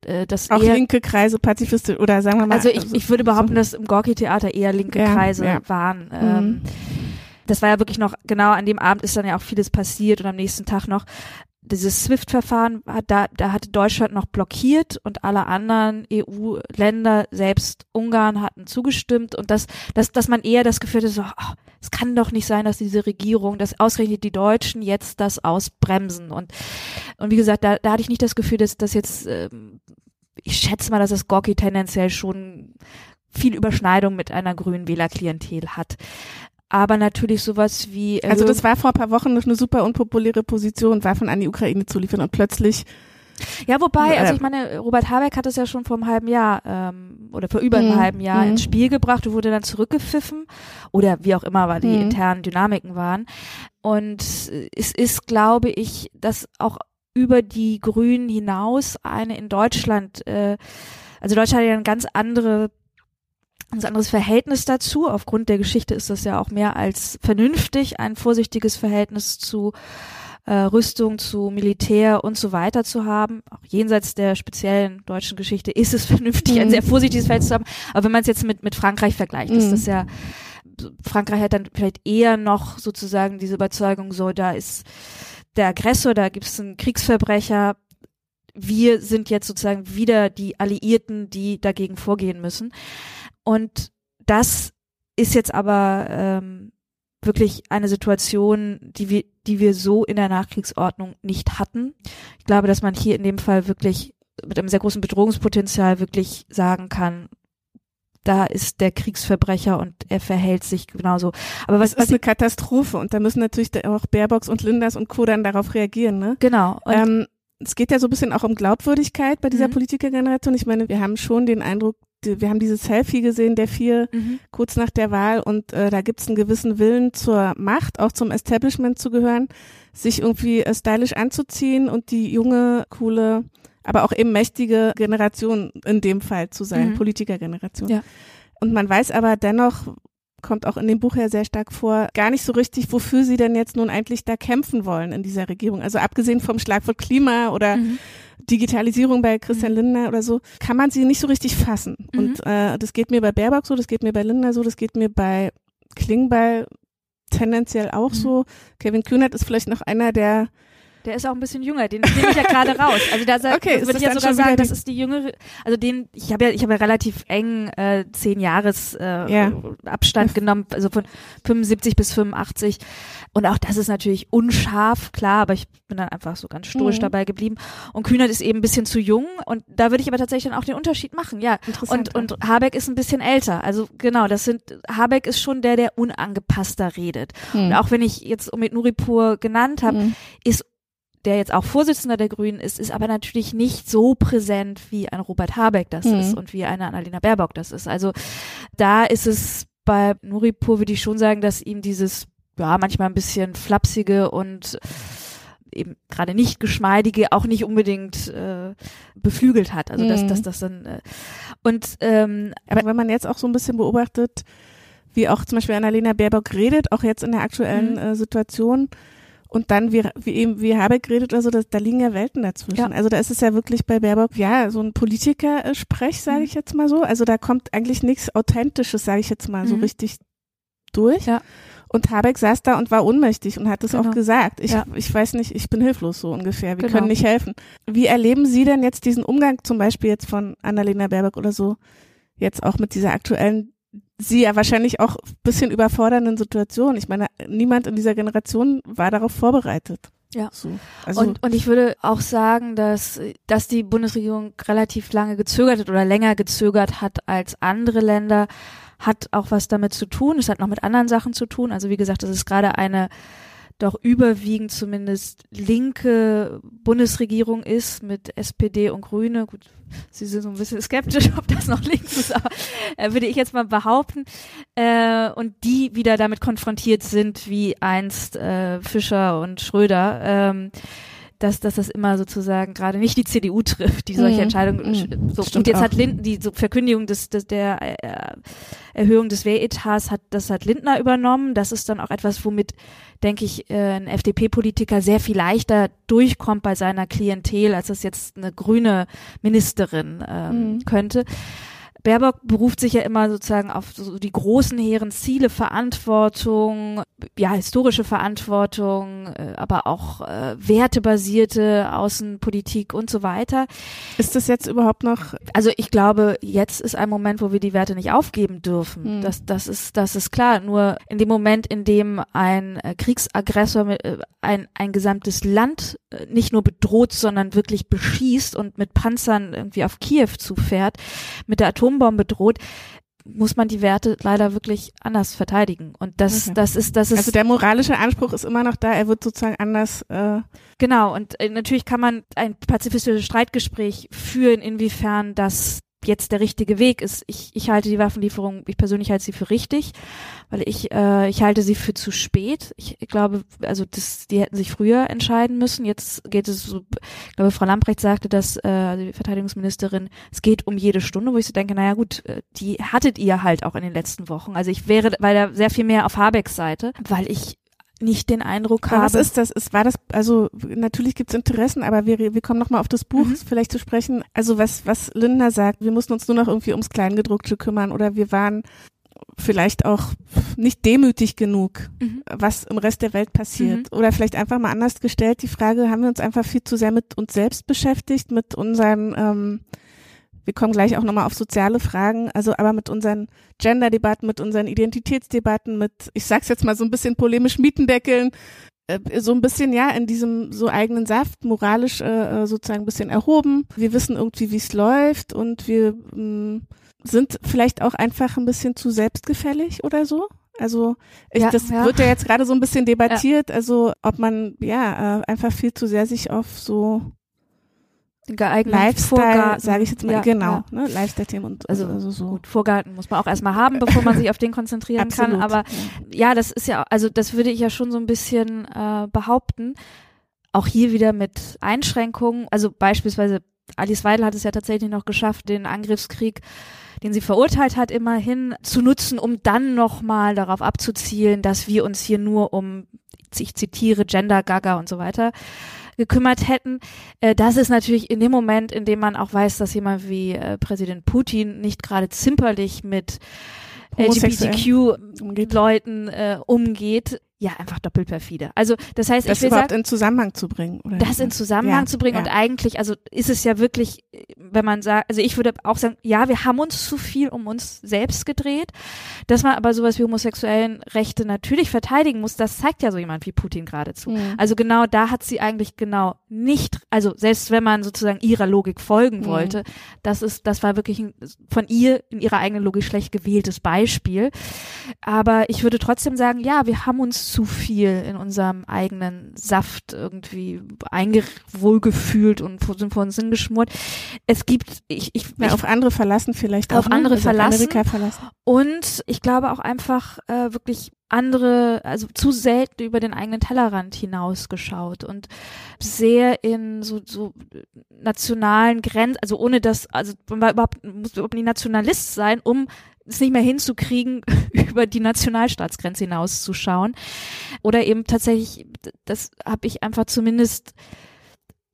äh, das auch eher, linke Kreise pazifistisch oder sagen wir mal also ich, ich würde behaupten, dass im Gorki-Theater eher linke Ja, Kreise ja. waren. Ähm, Mhm. Das war ja wirklich noch, genau an dem Abend ist dann ja auch vieles passiert und am nächsten Tag noch. Dieses SWIFT-Verfahren hat da, da hatte Deutschland noch blockiert und alle anderen EU-Länder, selbst Ungarn, hatten zugestimmt und das, dass, dass man eher das Gefühl hatte, so, oh, es kann doch nicht sein, dass diese Regierung, dass ausgerechnet die Deutschen jetzt das ausbremsen und, und wie gesagt, da, da hatte ich nicht das Gefühl, dass das jetzt, ähm, ich schätze mal, dass das Gorki tendenziell schon viel Überschneidung mit einer grünen Wählerklientel hat. Aber natürlich sowas wie Also das war vor ein paar Wochen noch eine super unpopuläre Position, Waffen an die Ukraine zu liefern und plötzlich ja, wobei, also äh, ich meine, Robert Habeck hat es ja schon vor einem halben Jahr ähm, oder vor über einem Mhm. halben Jahr Mhm. ins Spiel gebracht und wurde dann zurückgepfiffen oder wie auch immer, weil die Mhm. internen Dynamiken waren. Und es ist, glaube ich, dass auch über die Grünen hinaus eine in Deutschland, äh, also Deutschland hat ja ein ganz andere ein anderes Verhältnis dazu. Aufgrund der Geschichte ist das ja auch mehr als vernünftig, ein vorsichtiges Verhältnis zu äh, Rüstung, zu Militär und so weiter zu haben. Auch jenseits der speziellen deutschen Geschichte ist es (laughs) vernünftig, ein Mhm. sehr vorsichtiges Verhältnis zu haben. Aber wenn man es jetzt mit, mit Frankreich vergleicht, ist Mhm. das ja, Frankreich hat dann vielleicht eher noch sozusagen diese Überzeugung, so da ist der Aggressor, da gibt es einen Kriegsverbrecher, wir sind jetzt sozusagen wieder die Alliierten, die dagegen vorgehen müssen. Und das ist jetzt aber ähm, wirklich eine Situation, die wir, die wir so in der Nachkriegsordnung nicht hatten. Ich glaube, dass man hier in dem Fall wirklich mit einem sehr großen Bedrohungspotenzial wirklich sagen kann, da ist der Kriegsverbrecher und er verhält sich genauso. Aber was, das was ist eine Katastrophe und da müssen natürlich auch Baerbocks und Linders und Co. dann darauf reagieren, ne? genau. Ähm, es geht ja so ein bisschen auch um Glaubwürdigkeit bei dieser Mhm. Politikergeneration. Ich meine, wir haben schon den Eindruck, wir haben dieses Selfie gesehen der vier mhm. kurz nach der Wahl und äh, da gibt es einen gewissen Willen zur Macht, auch zum Establishment zu gehören, sich irgendwie äh, stylisch anzuziehen und die junge, coole, aber auch eben mächtige Generation in dem Fall zu sein, Mhm. Politikergeneration. Ja. Und man weiß aber dennoch, kommt auch in dem Buch ja sehr stark vor, gar nicht so richtig, wofür sie denn jetzt nun eigentlich da kämpfen wollen in dieser Regierung. Also abgesehen vom Schlagwort Klima oder Mhm. Digitalisierung bei Christian Lindner oder so, kann man sie nicht so richtig fassen. Mhm. Und äh, das geht mir bei Baerbock so, das geht mir bei Lindner so, das geht mir bei Klingbeil tendenziell auch Mhm. so. Kevin Kühnert ist vielleicht noch einer der Der ist auch ein bisschen jünger, den nehme ich ja gerade raus. Also da Okay, würde ich ja sogar sagen, das ist die jüngere, also den, ich habe ja, ich habe ja relativ eng äh, zehn Jahres äh, Ja. Abstand genommen, also von 75 bis 85. Und auch das ist natürlich unscharf, klar, aber ich bin dann einfach so ganz stoisch Mhm. dabei geblieben. Und Kühnert ist eben ein bisschen zu jung und da würde ich aber tatsächlich dann auch den Unterschied machen, ja. interessant. Und, und Habeck ist ein bisschen älter. Also genau, das sind, Habeck ist schon der, der unangepasster redet. Und auch wenn ich jetzt Omid Nuripur genannt habe, Mhm. ist der jetzt auch Vorsitzender der Grünen ist, ist aber natürlich nicht so präsent, wie ein Robert Habeck das Mhm. ist und wie eine Annalena Baerbock das ist. Also da ist es bei Nuripur, würde ich schon sagen, dass ihm dieses, ja, manchmal ein bisschen flapsige und eben gerade nicht geschmeidige auch nicht unbedingt äh, beflügelt hat. Also dass, Mhm. dass das dann äh, und ähm, Aber wenn man jetzt auch so ein bisschen beobachtet, wie auch zum Beispiel Annalena Baerbock redet, auch jetzt in der aktuellen Mhm. äh, Situation, und dann wie, wie eben wie Habeck redet oder so, das, da liegen ja Welten dazwischen. Ja. Also da ist es ja wirklich bei Baerbock, ja, so ein Politiker-Sprech, sage Mhm. ich jetzt mal so. Also da kommt eigentlich nichts Authentisches, sage ich jetzt mal, so Mhm. richtig durch. Ja. Und Habeck saß da und war ohnmächtig und hat es auch Genau. gesagt. Ich, Ja. ich weiß nicht, ich bin hilflos so ungefähr. Wir Genau. können nicht helfen. Wie erleben Sie denn jetzt diesen Umgang zum Beispiel jetzt von Annalena Baerbock oder so, jetzt auch mit dieser aktuellen, sie ja wahrscheinlich auch ein bisschen überfordernden Situation? Ich meine, niemand in dieser Generation war darauf vorbereitet. Ja. So. Also, und, und ich würde auch sagen, dass, dass die Bundesregierung relativ lange gezögert hat oder länger gezögert hat als andere Länder, hat auch was damit zu tun. Es hat noch mit anderen Sachen zu tun. Also wie gesagt, das ist gerade eine doch überwiegend zumindest linke Bundesregierung ist mit SPD und Grüne. Gut, Sie sind so ein bisschen skeptisch, (laughs) ob das noch links ist, aber (laughs) äh, würde ich jetzt mal behaupten, äh, und die wieder damit konfrontiert sind, wie einst äh, Fischer und Schröder. Ähm, dass, dass das immer sozusagen gerade nicht die CDU trifft, die solche Mhm. Entscheidungen. Mhm. So, Stimmt und jetzt auch. hat Linden die so Verkündigung des, des der äh, Erhöhung des Wehretats hat das hat Lindner übernommen. Das ist dann auch etwas, womit denke ich äh, ein FDP-Politiker sehr viel leichter durchkommt bei seiner Klientel, als das jetzt eine grüne Ministerin ähm, Mhm. könnte. Baerbock beruft sich ja immer sozusagen auf so die großen hehren Ziele, Verantwortung, ja, historische Verantwortung, äh, aber auch äh, wertebasierte Außenpolitik und so weiter. Ist das jetzt überhaupt noch, Also ich glaube, jetzt ist ein Moment, wo wir die Werte nicht aufgeben dürfen. Hm. Das, das ist, das ist klar. Nur in dem Moment, in dem ein äh, Kriegsaggressor mit, äh, ein, ein gesamtes Land nicht nur bedroht, sondern wirklich beschießt und mit Panzern irgendwie auf Kiew zufährt, mit der Atombombe droht, muss man die Werte leider wirklich anders verteidigen. Und das, Okay. das ist, das ist also der moralische Anspruch ist immer noch da, er wird sozusagen anders, äh, Genau, und äh, natürlich kann man ein pazifistisches Streitgespräch führen, inwiefern das jetzt der richtige Weg ist. Ich, ich halte die Waffenlieferung, ich persönlich halte sie für richtig, weil ich, äh, ich halte sie für zu spät. Ich glaube, also das, die hätten sich früher entscheiden müssen. Jetzt geht es so, ich glaube, Frau Lamprecht sagte, dass äh, also die Verteidigungsministerin, es geht um jede Stunde, wo ich so denke, naja gut, äh, die hattet ihr halt auch in den letzten Wochen. Also ich wäre weiter sehr viel mehr auf Habecks Seite, weil ich nicht den Eindruck aber habe. was ist das? Ist, war das, also natürlich gibt's Interessen, aber wir, wir kommen nochmal auf das Buch Mhm. vielleicht zu sprechen. Also was, was Lindner sagt, wir mussten uns nur noch irgendwie ums Kleingedruckte kümmern oder wir waren vielleicht auch nicht demütig genug, Mhm. was im Rest der Welt passiert. Oder vielleicht einfach mal anders gestellt, die Frage, haben wir uns einfach viel zu sehr mit uns selbst beschäftigt, mit unseren, ähm, wir kommen gleich auch nochmal auf soziale Fragen, also aber mit unseren Gender-Debatten, mit unseren Identitätsdebatten, mit, ich sag's jetzt mal so ein bisschen polemisch, Mietendeckeln, äh, so ein bisschen ja in diesem so eigenen Saft moralisch äh, äh, sozusagen ein bisschen erhoben. Wir wissen irgendwie, wie es läuft und wir mh, sind vielleicht auch einfach ein bisschen zu selbstgefällig oder so. Also ich, Ja, das ja. wird ja jetzt gerade so ein bisschen (laughs) debattiert, also ob man ja äh, einfach viel zu sehr sich auf so geeigneten Lifestyle, sage ich jetzt mal, Ja, genau, ja. ne, Lifestyle-Themen und Also, also, so. Gut, Vorgarten muss man auch erstmal haben, bevor man (laughs) sich auf den konzentrieren kann. Absolut, Aber ja. ja, das ist ja, also das würde ich ja schon so ein bisschen äh, behaupten. Auch hier wieder mit Einschränkungen. Also beispielsweise Alice Weidel hat es ja tatsächlich noch geschafft, den Angriffskrieg, den sie verurteilt hat, immerhin zu nutzen, um dann nochmal darauf abzuzielen, dass wir uns hier nur um, ich zitiere, Gender, Gaga und so weiter gekümmert hätten. Äh, das ist natürlich in dem Moment, in dem man auch weiß, dass jemand wie äh, Präsident Putin nicht gerade zimperlich mit. LGBTQ-Leuten äh, umgeht, ja, einfach doppelt perfide. Also das heißt, das ich will überhaupt sagen, in Zusammenhang zu bringen. Oder das in Zusammenhang Ja, zu bringen ja. und eigentlich, also ist es ja wirklich, wenn man sagt, also ich würde auch sagen, ja, wir haben uns zu viel um uns selbst gedreht, dass man aber sowas wie homosexuellen Rechte natürlich verteidigen muss, das zeigt ja so jemand wie Putin geradezu. Mhm. Also genau da hat sie eigentlich genau nicht, also selbst wenn man sozusagen ihrer Logik folgen Mhm. wollte, das ist, das war wirklich ein, von ihr in ihrer eigenen Logik schlecht gewähltes Beispiel. Aber ich würde trotzdem sagen, ja, wir haben uns zu viel in unserem eigenen Saft irgendwie wohlgefühlt und vor- sind vor uns hingeschmort. Es gibt, ich, ich, Ja, ich auf andere verlassen vielleicht auch. Auf ne? andere also verlassen. Amerika verlassen. und ich glaube auch einfach äh, wirklich andere, also zu selten über den eigenen Tellerrand hinausgeschaut und sehr in so, so nationalen Grenzen, also ohne das, also man war überhaupt, muss überhaupt nicht Nationalist sein, um es nicht mehr hinzukriegen, (laughs) über die Nationalstaatsgrenze hinauszuschauen. Oder eben tatsächlich, das habe ich einfach zumindest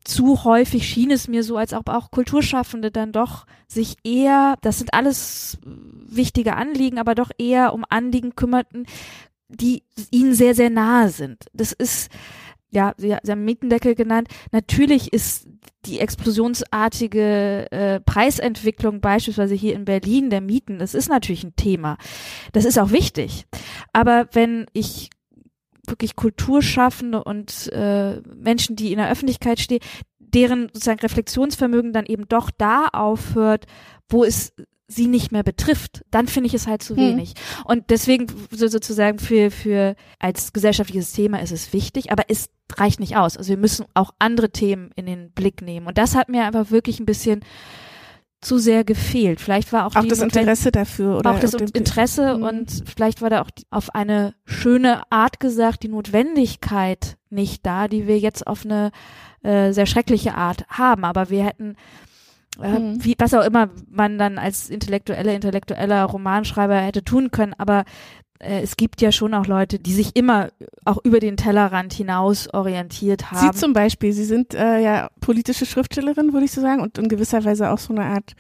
zu häufig schien es mir so, als ob auch Kulturschaffende dann doch sich eher, das sind alles wichtige Anliegen, aber doch eher um Anliegen kümmerten, die ihnen sehr, sehr nahe sind. Das ist, ja, Sie, Sie haben Mietendeckel genannt. Natürlich ist die explosionsartige äh, Preisentwicklung beispielsweise hier in Berlin der Mieten, das ist natürlich ein Thema. Das ist auch wichtig. Aber wenn ich wirklich Kulturschaffende und äh, Menschen, die in der Öffentlichkeit stehen, deren sozusagen Reflexionsvermögen dann eben doch da aufhört, wo es sie nicht mehr betrifft, dann finde ich es halt zu Hm. wenig. Und deswegen so, sozusagen für, für als gesellschaftliches Thema ist es wichtig, aber es reicht nicht aus. Also wir müssen auch andere Themen in den Blick nehmen. Und das hat mir einfach wirklich ein bisschen zu sehr gefehlt. Vielleicht war auch, auch das Interesse dafür oder auch das Interesse mhm. und vielleicht war da auch auf eine schöne Art gesagt die Notwendigkeit nicht da, die wir jetzt auf eine äh, sehr schreckliche Art haben. Aber wir hätten äh, mhm. wie, was auch immer man dann als intellektuelle, intellektueller Romanschreiber hätte tun können, aber äh, es gibt ja schon auch Leute, die sich immer auch über den Tellerrand hinaus orientiert haben. Sie zum Beispiel, Sie sind äh, ja politische Schriftstellerin, würde ich so sagen, und in gewisser Weise auch so eine Art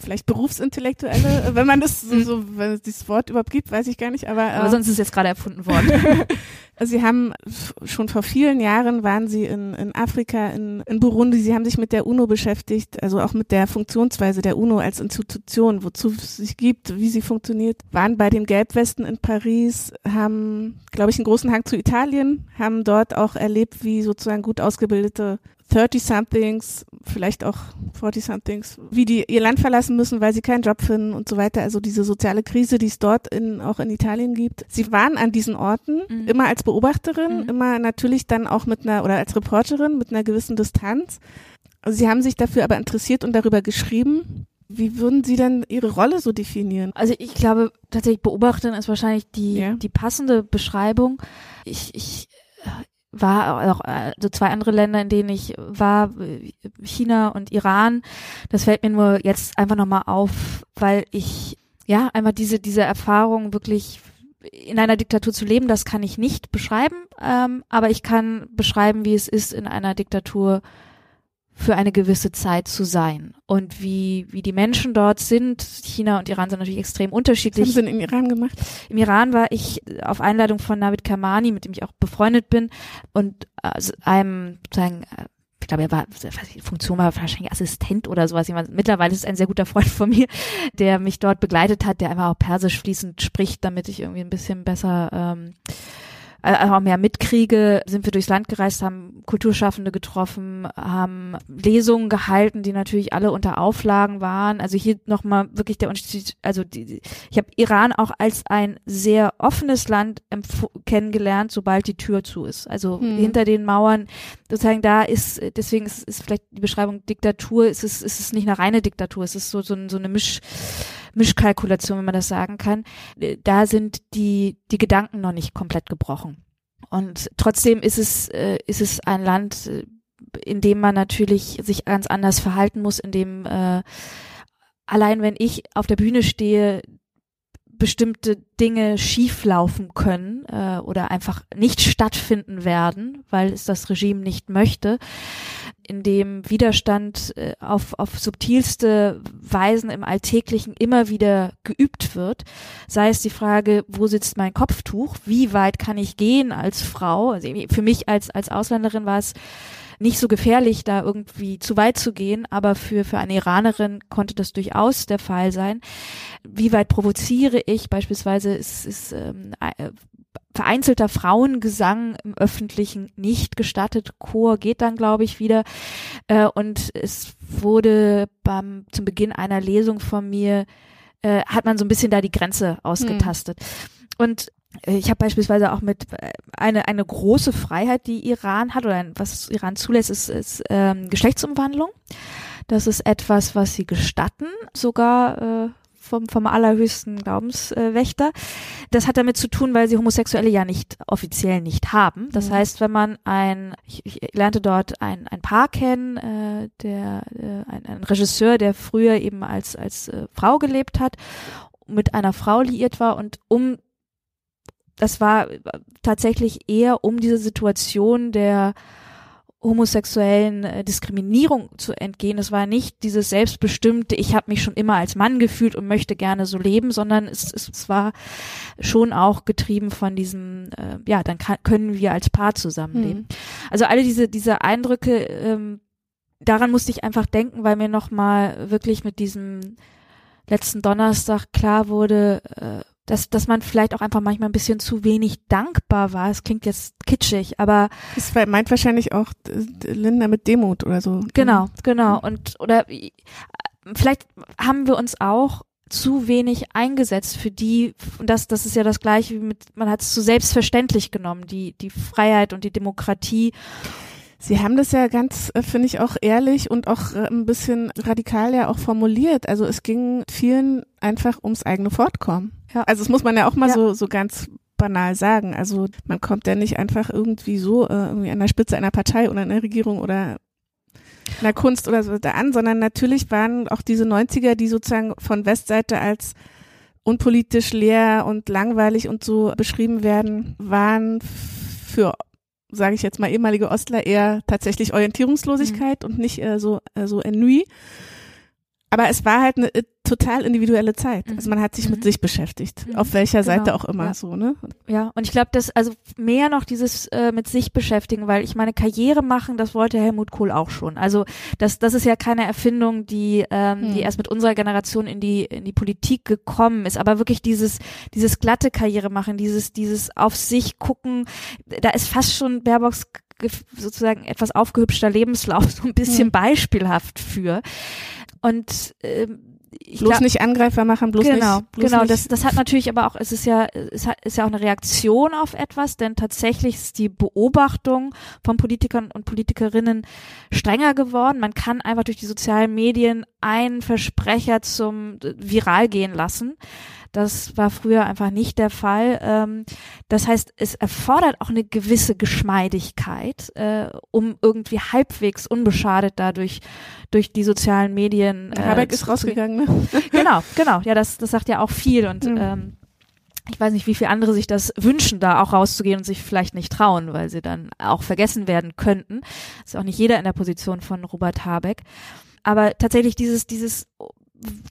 vielleicht Berufsintellektuelle, (laughs) wenn man das so, so wenn es dieses Wort überhaupt gibt, weiß ich gar nicht, aber, äh, aber sonst ist es jetzt gerade erfunden worden. (laughs) Sie haben schon vor vielen Jahren waren Sie in, in Afrika, in, in Burundi, Sie haben sich mit der UNO beschäftigt, also auch mit der Funktionsweise der UNO als Institution, wozu es sich gibt, wie sie funktioniert, waren bei den Gelbwesten in Paris, haben, glaube ich, einen großen Hang zu Italien, haben dort auch erlebt, wie sozusagen gut ausgebildete 30-somethings, vielleicht auch 40-somethings, wie die ihr Land verlassen müssen, weil sie keinen Job finden und so weiter. Also diese soziale Krise, die es dort in, auch in Italien gibt. Sie waren an diesen Orten mhm. immer als Beobachterin, mhm. immer natürlich dann auch mit einer, oder als Reporterin mit einer gewissen Distanz. Also sie haben sich dafür aber interessiert und darüber geschrieben. Wie würden Sie denn Ihre Rolle so definieren? Also ich glaube tatsächlich beobachten ist wahrscheinlich die, ja. die passende Beschreibung. Ich, ich war auch also zwei andere Länder, in denen ich war, China und Iran. Das fällt mir nur jetzt einfach nochmal auf, weil ich ja einmal diese diese Erfahrung wirklich in einer Diktatur zu leben, das kann ich nicht beschreiben, ähm, aber ich kann beschreiben, wie es ist, in einer Diktatur für eine gewisse Zeit zu sein und wie, wie die Menschen dort sind. China und Iran sind natürlich extrem unterschiedlich. Was haben Sie denn im Iran gemacht? Im Iran war ich auf Einladung von Navid Kamani, mit dem ich auch befreundet bin und also einem sozusagen äh, ich glaube, er war, die Funktion war wahrscheinlich Assistent oder sowas. Mittlerweile ist es ein sehr guter Freund von mir, der mich dort begleitet hat, der einfach auch Persisch fließend spricht, damit ich irgendwie ein bisschen besser ähm, äh, auch mehr mitkriege, sind wir durchs Land gereist, haben Kulturschaffende getroffen, haben Lesungen gehalten, die natürlich alle unter Auflagen waren. Also hier nochmal wirklich der Unterschied, also die, ich habe Iran auch als ein sehr offenes Land kennengelernt, sobald die Tür zu ist. Also hm. hinter den Mauern, sozusagen da ist, deswegen ist, ist vielleicht die Beschreibung Diktatur, ist es, ist es nicht eine reine Diktatur, es ist so, so, so eine Misch, Mischkalkulation, wenn man das sagen kann. Da sind die, die Gedanken noch nicht komplett gebrochen. Und trotzdem ist es, äh, ist es ein Land, äh, in dem man natürlich sich ganz anders verhalten muss, in dem äh, allein wenn ich auf der Bühne stehe, bestimmte Dinge schieflaufen können äh, oder einfach nicht stattfinden werden, weil es das Regime nicht möchte, in dem Widerstand äh, auf, auf subtilste Weisen im Alltäglichen immer wieder geübt wird. Sei es die Frage, wo sitzt mein Kopftuch? Wie weit kann ich gehen als Frau? Also für mich als, als Ausländerin war es nicht so gefährlich, da irgendwie zu weit zu gehen, aber für, für eine Iranerin konnte das durchaus der Fall sein. Wie weit provoziere ich? Beispielsweise ist, ist ähm, äh, vereinzelter Frauengesang im Öffentlichen nicht gestattet. Chor geht dann, glaube ich, wieder. Äh, und es wurde beim, zum Beginn einer Lesung von mir, äh, hat man so ein bisschen da die Grenze ausgetastet. Hm. Und ich habe beispielsweise auch mit äh, eine eine große Freiheit, die Iran hat oder was Iran zulässt, ist, ist ähm, Geschlechtsumwandlung. Das ist etwas, was sie gestatten, sogar äh, vom, vom allerhöchsten Glaubenswächter. Das hat damit zu tun, weil sie Homosexuelle ja nicht offiziell nicht haben. Das mhm. heißt, wenn man ein, ich, ich lernte dort ein, ein Paar kennen, äh, der äh, ein, ein Regisseur, der früher eben als als äh, Frau gelebt hat, mit einer Frau liiert war und um das war tatsächlich eher um diese Situation der homosexuellen äh, Diskriminierung zu entgehen. Es war nicht dieses selbstbestimmte, ich habe mich schon immer als Mann gefühlt und möchte gerne so leben, sondern es, es, es war schon auch getrieben von diesem, äh, ja, dann kann, können wir als Paar zusammenleben. Mhm. Also alle diese, diese Eindrücke, ähm, daran musste ich einfach denken, weil mir nochmal wirklich mit diesem letzten Donnerstag klar wurde, äh, dass, dass man vielleicht auch einfach manchmal ein bisschen zu wenig dankbar war. Es klingt jetzt kitschig, aber. Das meint wahrscheinlich auch äh, Linda mit Demut oder so. Genau, genau. Und, oder, vielleicht haben wir uns auch zu wenig eingesetzt für die, und das, das ist ja das gleiche wie mit, man hat es zu selbstverständlich genommen, die, die Freiheit und die Demokratie Sie haben das ja ganz, äh, finde ich, auch ehrlich und auch äh, ein bisschen radikal ja auch formuliert. Also es ging vielen einfach ums eigene Fortkommen. Ja. Also das muss man ja auch mal Ja. so, so ganz banal sagen. Also man kommt ja nicht einfach irgendwie so äh, irgendwie an der Spitze einer Partei oder einer Regierung oder einer Kunst oder so da an, sondern natürlich waren auch diese 90er, die sozusagen von Westseite als unpolitisch leer und langweilig und so beschrieben werden, waren für sage ich jetzt mal ehemalige Ostler eher tatsächlich Orientierungslosigkeit und nicht äh, so äh, so ennui. Aber es war halt eine äh, total individuelle Zeit. Mhm. Also man hat sich mit Mhm. sich beschäftigt, Mhm. auf welcher Genau. Seite auch immer Ja. so, ne? Ja, und ich glaube, dass also mehr noch dieses äh, mit sich beschäftigen, weil ich meine Karriere machen, das wollte Helmut Kohl auch schon. Also das das ist ja keine Erfindung, die ähm, Hm. die erst mit unserer Generation in die in die Politik gekommen ist, aber wirklich dieses dieses glatte Karriere machen, dieses dieses auf sich gucken, da ist fast schon Baerbocks ge- sozusagen etwas aufgehübschter Lebenslauf (laughs) so ein bisschen Hm. beispielhaft für. Und ähm, ich bloß glaub- nicht Angreifer machen, bloß genau, nicht. Bloß genau. nicht, Das, das hat natürlich aber auch, es ist ja, es hat, ist ja auch eine Reaktion auf etwas, denn tatsächlich ist die Beobachtung von Politikern und Politikerinnen strenger geworden. Man kann einfach durch die sozialen Medien einen Versprecher zum äh, viral gehen lassen. Das war früher einfach nicht der Fall. Ähm, das heißt, es erfordert auch eine gewisse Geschmeidigkeit, äh, um irgendwie halbwegs unbeschadet dadurch durch die sozialen Medien. Äh, Habeck ist rausgegangen, ne? (laughs) (laughs) Genau, genau. Ja, das, das sagt ja auch viel und Mhm. ähm, ich weiß nicht, wie viele andere sich das wünschen, da auch rauszugehen und sich vielleicht nicht trauen, weil sie dann auch vergessen werden könnten. Ist auch nicht jeder in der Position von Robert Habeck. Aber tatsächlich dieses, dieses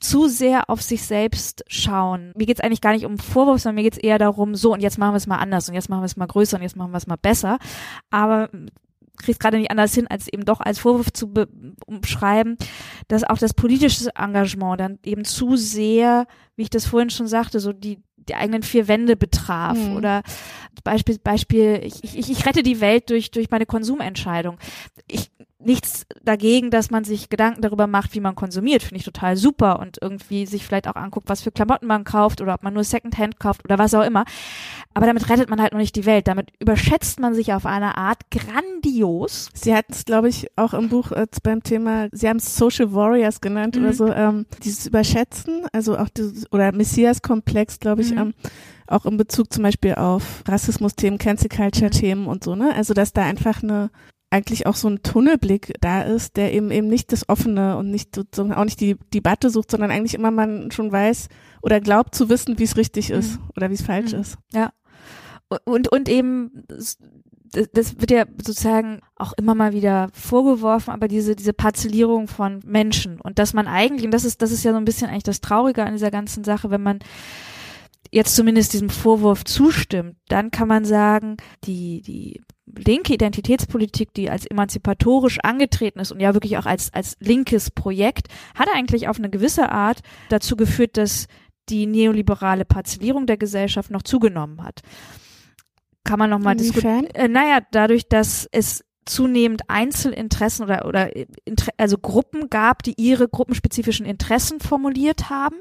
zu sehr auf sich selbst schauen. Mir geht's eigentlich gar nicht um Vorwurf, sondern mir geht's eher darum, so und jetzt machen wir es mal anders und jetzt machen wir es mal größer und jetzt machen wir es mal besser. Aber kriegst gerade nicht anders hin, als eben doch als Vorwurf zu be umschreiben, dass auch das politische Engagement dann eben zu sehr, wie ich das vorhin schon sagte, so die die eigenen vier Wände betraf Mhm. oder Beispiel Beispiel ich, ich, ich rette die Welt durch durch meine Konsumentscheidung. Ich nichts dagegen, dass man sich Gedanken darüber macht, wie man konsumiert, finde ich total super und irgendwie sich vielleicht auch anguckt, was für Klamotten man kauft oder ob man nur Secondhand kauft oder was auch immer. Aber damit rettet man halt noch nicht die Welt. Damit überschätzt man sich auf eine Art grandios. Sie hatten es, glaube ich, auch im Buch äh, beim Thema, Sie haben es Social Warriors genannt Mhm. oder so, ähm, dieses Überschätzen, also auch dieses, oder Messias-Komplex, glaube ich, Mhm. ähm, auch in Bezug zum Beispiel auf Rassismus-Themen, Cancel Culture-Themen und so, ne? Also dass da einfach eine eigentlich auch so ein Tunnelblick da ist, der eben eben nicht das Offene und nicht sozusagen auch nicht die Debatte sucht, sondern eigentlich immer man schon weiß oder glaubt zu wissen, wie es richtig ist oder wie es falsch Mhm. ist. Und, und eben, das, das wird ja sozusagen auch immer mal wieder vorgeworfen, aber diese, diese Parzellierung von Menschen und dass man eigentlich, und das ist, das ist ja so ein bisschen eigentlich das Traurige an dieser ganzen Sache, wenn man jetzt zumindest diesem Vorwurf zustimmt, dann kann man sagen, die, die linke Identitätspolitik, die als emanzipatorisch angetreten ist und ja wirklich auch als, als linkes Projekt, hat eigentlich auf eine gewisse Art dazu geführt, dass die neoliberale Parzellierung der Gesellschaft noch zugenommen hat. Kann man nochmal diskutieren. Äh, naja, dadurch, dass es zunehmend Einzelinteressen oder, oder Inter also Gruppen gab, die ihre gruppenspezifischen Interessen formuliert haben,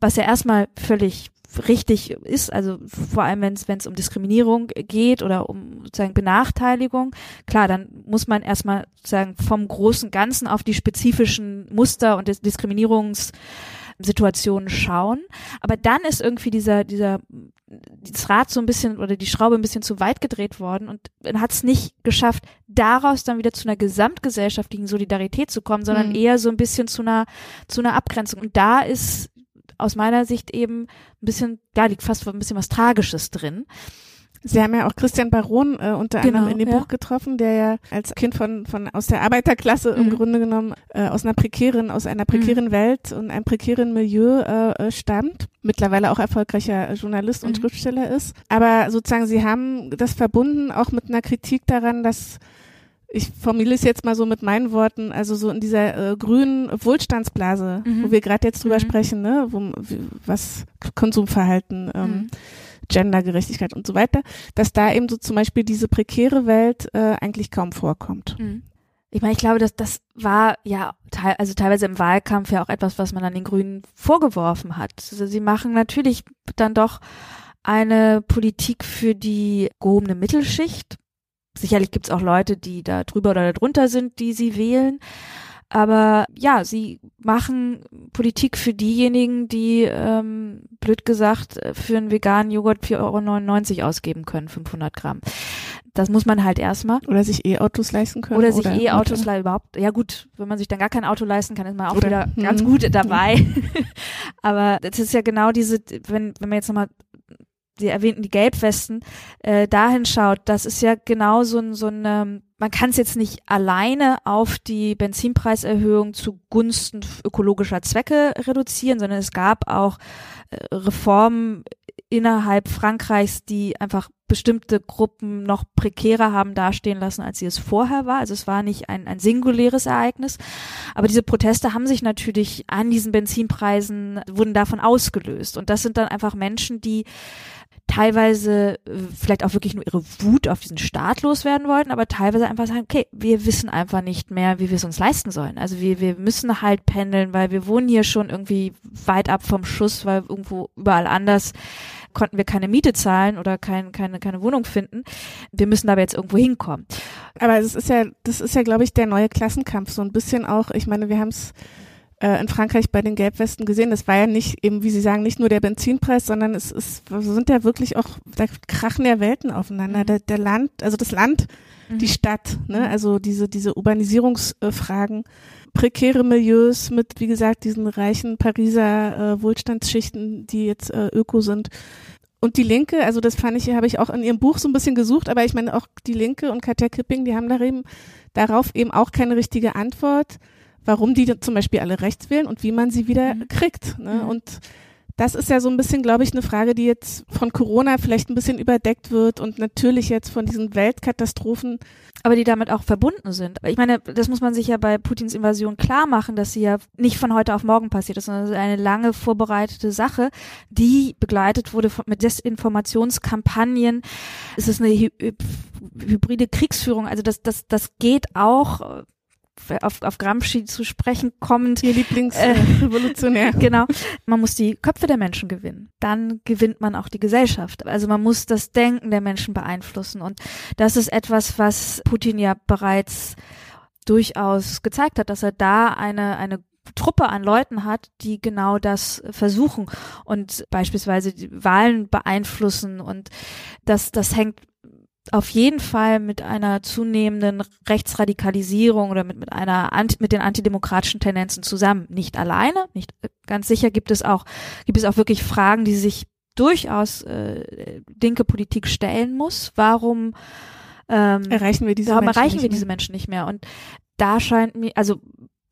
was ja erstmal völlig richtig ist, also vor allem wenn es wenn es um Diskriminierung geht oder um sozusagen Benachteiligung, klar, dann muss man erstmal sozusagen vom großen Ganzen auf die spezifischen Muster und Dis Diskriminierungssituationen schauen. Aber dann ist irgendwie dieser dieser das Rad so ein bisschen oder die Schraube ein bisschen zu weit gedreht worden und man hat es nicht geschafft, daraus dann wieder zu einer gesamtgesellschaftlichen Solidarität zu kommen, sondern Mhm. eher so ein bisschen zu einer zu einer Abgrenzung. Und da ist aus meiner Sicht eben ein bisschen, da liegt fast ein bisschen was Tragisches drin. Sie haben ja auch Christian Baron äh, unter Genau, anderem in dem ja. Buch getroffen, der ja als Kind von, von aus der Arbeiterklasse im Mhm. Grunde genommen äh, aus einer prekären, aus einer prekären Welt und einem prekären Milieu äh, stammt, mittlerweile auch erfolgreicher Journalist und Mhm. Schriftsteller ist. Aber sozusagen Sie haben das verbunden auch mit einer Kritik daran, dass ich formuliere es jetzt mal so mit meinen Worten, also so in dieser äh, grünen Wohlstandsblase, Mhm. wo wir gerade jetzt drüber Mhm. sprechen, ne, wo, was Konsumverhalten, ähm, Mhm. Gendergerechtigkeit und so weiter, dass da eben so zum Beispiel diese prekäre Welt äh, eigentlich kaum vorkommt. Mhm. Ich meine, ich glaube, dass das war ja teil, also teilweise im Wahlkampf ja auch etwas, was man an den Grünen vorgeworfen hat. Also sie machen natürlich dann doch eine Politik für die gehobene Mittelschicht. Sicherlich gibt's auch Leute, die da drüber oder drunter sind, die sie wählen. Aber ja, sie machen Politik für diejenigen, die, ähm, blöd gesagt, für einen veganen Joghurt 4,99 Euro ausgeben können, 500 Gramm. Das muss man halt erstmal. Oder sich E-Autos leisten können. Oder sich E-Autos überhaupt. Ja gut, wenn man sich dann gar kein Auto leisten kann, ist man auch Oder- wieder ganz gut dabei. (laughs) Aber das ist ja genau diese, wenn, wenn man jetzt nochmal die erwähnten die Gelbwesten äh, dahin schaut, das ist ja genau so ein, so ein ähm, man kann es jetzt nicht alleine auf die Benzinpreiserhöhung zugunsten ökologischer Zwecke reduzieren, sondern es gab auch äh, Reformen innerhalb Frankreichs, die einfach bestimmte Gruppen noch prekärer haben dastehen lassen, als sie es vorher war. Also es war nicht ein, ein singuläres Ereignis. Aber diese Proteste haben sich natürlich an diesen Benzinpreisen, wurden davon ausgelöst. Und das sind dann einfach Menschen, die teilweise äh, vielleicht auch wirklich nur ihre Wut auf diesen Staat loswerden wollten, aber teilweise einfach sagen, okay, wir wissen einfach nicht mehr, wie wir es uns leisten sollen. Also wir, wir müssen halt pendeln, weil wir wohnen hier schon irgendwie weit ab vom Schuss, weil irgendwo überall anders konnten wir keine Miete zahlen oder kein, keine, keine Wohnung finden. Wir müssen aber jetzt irgendwo hinkommen. Aber es ist ja, das ist ja, glaube ich, der neue Klassenkampf. So ein bisschen auch, ich meine, wir haben es äh, in Frankreich bei den Gelbwesten gesehen. Das war ja nicht eben, wie Sie sagen, nicht nur der Benzinpreis, sondern es ist, sind ja wirklich auch, da krachen ja Welten aufeinander. Mhm. Der, der Land, also das Land, die Stadt, ne? Mhm. Also diese, diese Urbanisierungsfragen, prekäre Milieus mit, wie gesagt, diesen reichen Pariser äh, Wohlstandsschichten, die jetzt äh, öko sind. Und die Linke, also das fand ich, habe ich auch in ihrem Buch so ein bisschen gesucht, aber ich meine auch die Linke und Katja Kipping, die haben da eben, darauf eben auch keine richtige Antwort, warum die zum Beispiel alle rechts wählen und wie man sie wieder Mhm. kriegt. Ne? Mhm. Und das ist ja so ein bisschen, glaube ich, eine Frage, die jetzt von Corona vielleicht ein bisschen überdeckt wird und natürlich jetzt von diesen Weltkatastrophen. aber die damit auch verbunden sind. Ich meine, das muss man sich ja bei Putins Invasion klar machen, dass sie ja nicht von heute auf morgen passiert ist, sondern es ist eine lange vorbereitete Sache, die begleitet wurde von, mit Desinformationskampagnen. Es ist eine hy hybride Kriegsführung. Also das, das, das geht auch auf, auf Gramsci zu sprechen kommend. Ihr Äh, Lieblingsrevolutionär. (laughs) Genau. Man muss die Köpfe der Menschen gewinnen. Dann gewinnt man auch die Gesellschaft. Also man muss das Denken der Menschen beeinflussen. Und das ist etwas, was Putin ja bereits durchaus gezeigt hat, dass er da eine, eine Truppe an Leuten hat, die genau das versuchen und beispielsweise die Wahlen beeinflussen und das, das hängt auf jeden Fall mit einer zunehmenden Rechtsradikalisierung oder mit, mit einer mit den antidemokratischen Tendenzen zusammen. Nicht alleine, nicht ganz sicher gibt es auch, gibt es auch wirklich Fragen, die sich durchaus äh, linke Politik stellen muss. Warum ähm, Erreichen wir diese Warum Menschen erreichen nicht wir diese Menschen nicht mehr? Und da scheint mir, also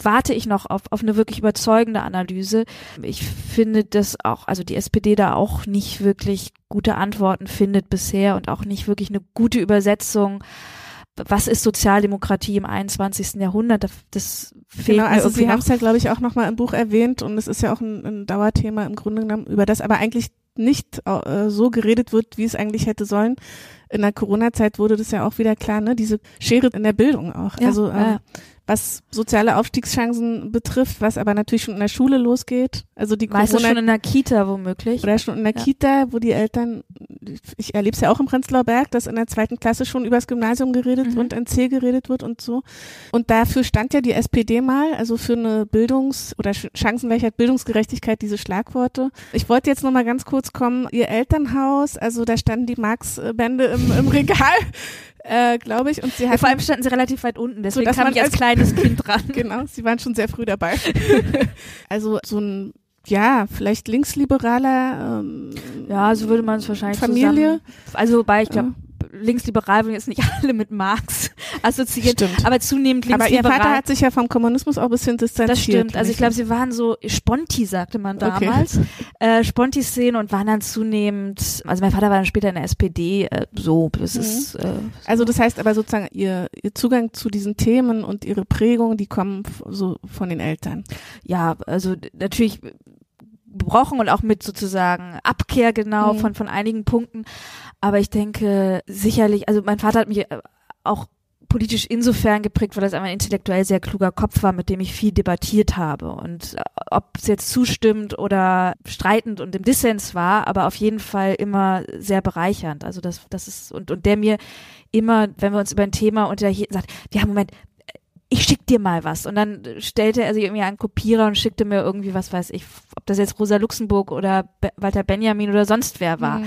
warte ich noch auf, auf eine wirklich überzeugende Analyse. Ich finde, dass auch, also die SPD da auch nicht wirklich gute Antworten findet bisher und auch nicht wirklich eine gute Übersetzung. Was ist Sozialdemokratie im 21. Jahrhundert? Das, das fehlt Genau, also Sie haben es ja, glaube ich, auch nochmal im Buch erwähnt und es ist ja auch ein, ein Dauerthema im Grunde genommen, über das aber eigentlich nicht äh, so geredet wird, wie es eigentlich hätte sollen. In der Corona-Zeit wurde das ja auch wieder klar, ne? Diese Schere in der Bildung auch. Ja, also ähm, ja, was soziale Aufstiegschancen betrifft, was aber natürlich schon in der Schule losgeht. Also die Meistens Corona schon in der Kita womöglich. oder schon in der Ja. Kita, wo die Eltern, ich erlebe es ja auch im Prenzlauer Berg, dass in der zweiten Klasse schon übers Gymnasium geredet Mhm. und NC geredet wird und so. Und dafür stand ja die SPD mal, also für eine Bildungs- oder Chancengleichheit, Bildungsgerechtigkeit, diese Schlagworte. Ich wollte jetzt noch mal ganz kurz kommen, ihr Elternhaus, also da standen die Marx-Bände im, im Regal, äh, glaube ich, und sie Ja, hatten vor allem standen sie relativ weit unten, deswegen dass kam man ich als kleines Kind (laughs) dran. Genau, sie waren schon sehr früh dabei. (laughs) also so ein, ja, vielleicht linksliberaler ähm, Ja, so würde man es wahrscheinlich Familie. Zusammen, also wobei ich glaube, Ja. linksliberal würden jetzt nicht (laughs) alle mit Marx assoziiert, Stimmt. aber zunehmend Aber ihr linksliberal. Vater hat sich ja vom Kommunismus auch ein bisschen distanziert. das stimmt. Also ich glaube, sie waren so Sponti, sagte man Okay. damals. Äh, Sponti-Szene und waren dann zunehmend, also mein Vater war dann später in der SPD, äh, so, das Mhm. ist, äh, Also das heißt aber sozusagen, ihr, ihr Zugang zu diesen Themen und ihre Prägung, die kommen so von den Eltern. ja, also natürlich gebrochen und auch mit sozusagen Abkehr genau Mhm. von, von einigen Punkten. Aber ich denke sicherlich, also mein Vater hat mich äh, auch politisch insofern geprägt, weil das einfach ein intellektuell sehr kluger Kopf war, mit dem ich viel debattiert habe. Und äh, ob es jetzt zustimmt oder streitend und im Dissens war, aber auf jeden Fall immer sehr bereichernd. Also das, das ist, und, und der mir immer, wenn wir uns über ein Thema unterhielten, sagt, ja, Moment, dir mal was. Und dann stellte er sich irgendwie einen Kopierer und schickte mir irgendwie, was weiß ich, ob das jetzt Rosa Luxemburg oder Be Walter Benjamin oder sonst wer war. Mhm.